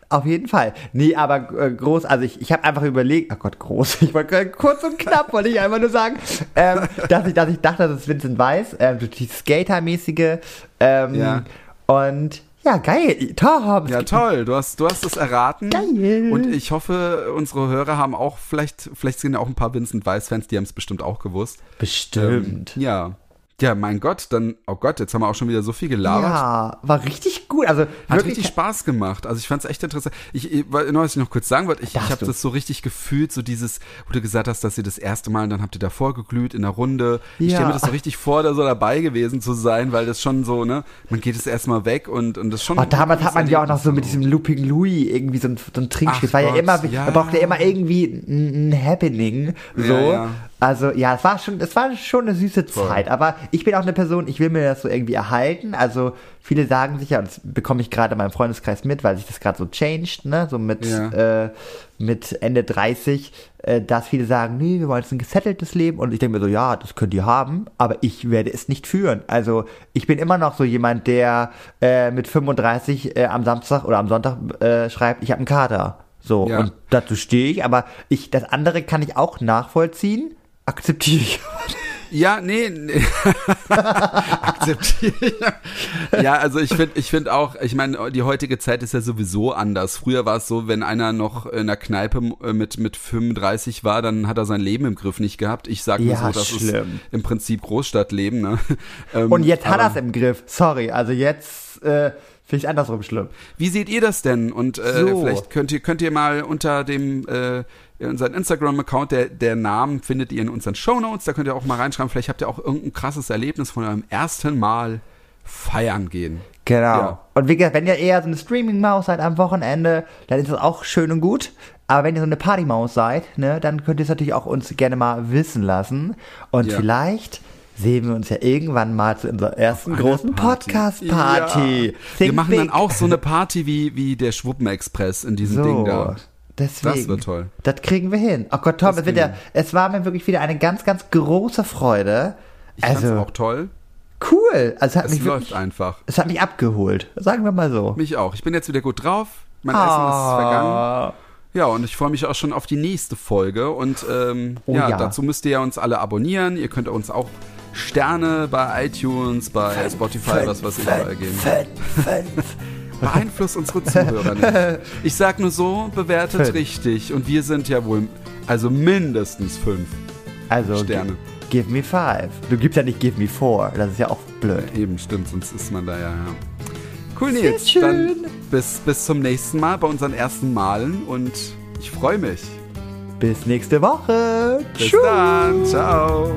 Auf jeden Fall. Nee, aber äh, groß, also ich, ich habe einfach überlegt, ach Gott, groß, ich wollte kurz und knapp, wollte ich einfach nur sagen, ähm, dass, ich, dass ich dachte, das ist Vincent Weiss, ähm, die Skater-mäßige. Ähm, Ja. Und ja, geil, Tom. Ja, toll. Du hast, du hast es erraten. Geil. Und ich hoffe, unsere Hörer haben auch, vielleicht, vielleicht sind ja auch ein paar Vincent Weiss-Fans, die haben es bestimmt auch gewusst. Bestimmt. Ähm, ja. Ja, mein Gott, dann, oh Gott, jetzt haben wir auch schon wieder so viel gelabert. ja, war richtig gut. Also Hat richtig Spaß gemacht. Also ich fand es echt interessant. Ich, ich weil- nur was ich noch kurz sagen wollte, ich, ich habe das so richtig gefühlt, so dieses, wo du gesagt hast, dass ihr das erste Mal, und dann habt ihr davor geglüht in der Runde. Ich Ja. stelle mir das so richtig vor, da so dabei gewesen zu sein, weil das schon so, ne, man geht es erstmal weg und, und das schon. Oh, damals hat man ja auch noch so mit diesem Looping Louis irgendwie so ein, so ein Trinkspiel. War ja Gott, immer, ja. man brauchte ja immer irgendwie ein, ein Happening. So. Ja, ja. Also ja, es war schon, es war schon eine süße Zeit. Aber ich bin auch eine Person, ich will mir das so irgendwie erhalten. Also viele sagen sich ja, und das bekomme ich gerade in meinem Freundeskreis mit, weil sich das gerade so changed, ne, so mit Ja. äh, mit Ende 30, äh, dass viele sagen, nee, wir wollen jetzt ein gesetteltes Leben. Und ich denke mir so, ja, das könnt ihr haben, aber ich werde es nicht führen. Also ich bin immer noch so jemand, der äh, mit 35 äh, am Samstag oder am Sonntag äh, schreibt, ich habe einen Kater. So, Ja. und dazu stehe ich, aber ich, das andere kann ich auch nachvollziehen, akzeptiere ich. Ja, nee, nee. akzeptiere. Ja, also ich finde ich finde auch, ich meine, die heutige Zeit ist ja sowieso anders. Früher war es so, wenn einer noch in der Kneipe äh, mit, mit 35 war, dann hat er sein Leben im Griff nicht gehabt. Ich sag nur Ja, so, das schlimm. ist im Prinzip Großstadtleben. Ne? Ähm, Und jetzt hat er es im Griff. Sorry, also jetzt äh, finde ich andersrum schlimm. Wie seht ihr das denn? Und äh, So. vielleicht könnt ihr, könnt ihr mal unter dem äh, unseren Instagram-Account, der, der Namen findet ihr in unseren Shownotes, da könnt ihr auch mal reinschreiben, vielleicht habt ihr auch irgendein krasses Erlebnis von eurem ersten Mal feiern gehen. Genau. Ja. Und wie gesagt, wenn ihr eher so eine Streaming-Maus seid am Wochenende, dann ist das auch schön und gut. Aber wenn ihr so eine Party-Maus seid, ne, dann könnt ihr es natürlich auch uns gerne mal wissen lassen. Und Ja. vielleicht sehen wir uns ja irgendwann mal zu unserer ersten großen Podcast-Party. Ja. Wir machen dann auch so eine Party wie, wie der Schwuppen-Express in diesem Ding da. Deswegen. Das wird toll. Das kriegen wir hin. Oh Gott, Tom, Das es, es war mir wirklich wieder eine ganz, ganz große Freude. Ich fand's also, auch toll. cool. Also, es hat Es mich läuft wirklich, einfach. es hat mich abgeholt. Sagen wir mal so. Mich auch. Ich bin jetzt wieder gut drauf. Mein Essen ist vergangen. Ah. Ja, und ich freue mich auch schon auf die nächste Folge. Und ähm, Oh ja, ja. dazu müsst ihr ja uns alle abonnieren. Ihr könnt uns auch Sterne bei iTunes, bei Spotify, was weiß ich, überall geben. Fünf, fünf. Beeinflusst unsere Zuhörer nicht. Ich sag nur so, bewertet Fünf. richtig. Und wir sind ja wohl, also mindestens fünf Also, Sterne. gi- give me five. Du gibst ja nicht give me four. Das ist ja auch blöd. Eben, stimmt, sonst ist man da ja. ja. Cool, Sehr Nils. schön. Dann bis, bis zum nächsten Mal bei unseren ersten Malen und ich freue mich. Bis nächste Woche. Bis dann. Ciao.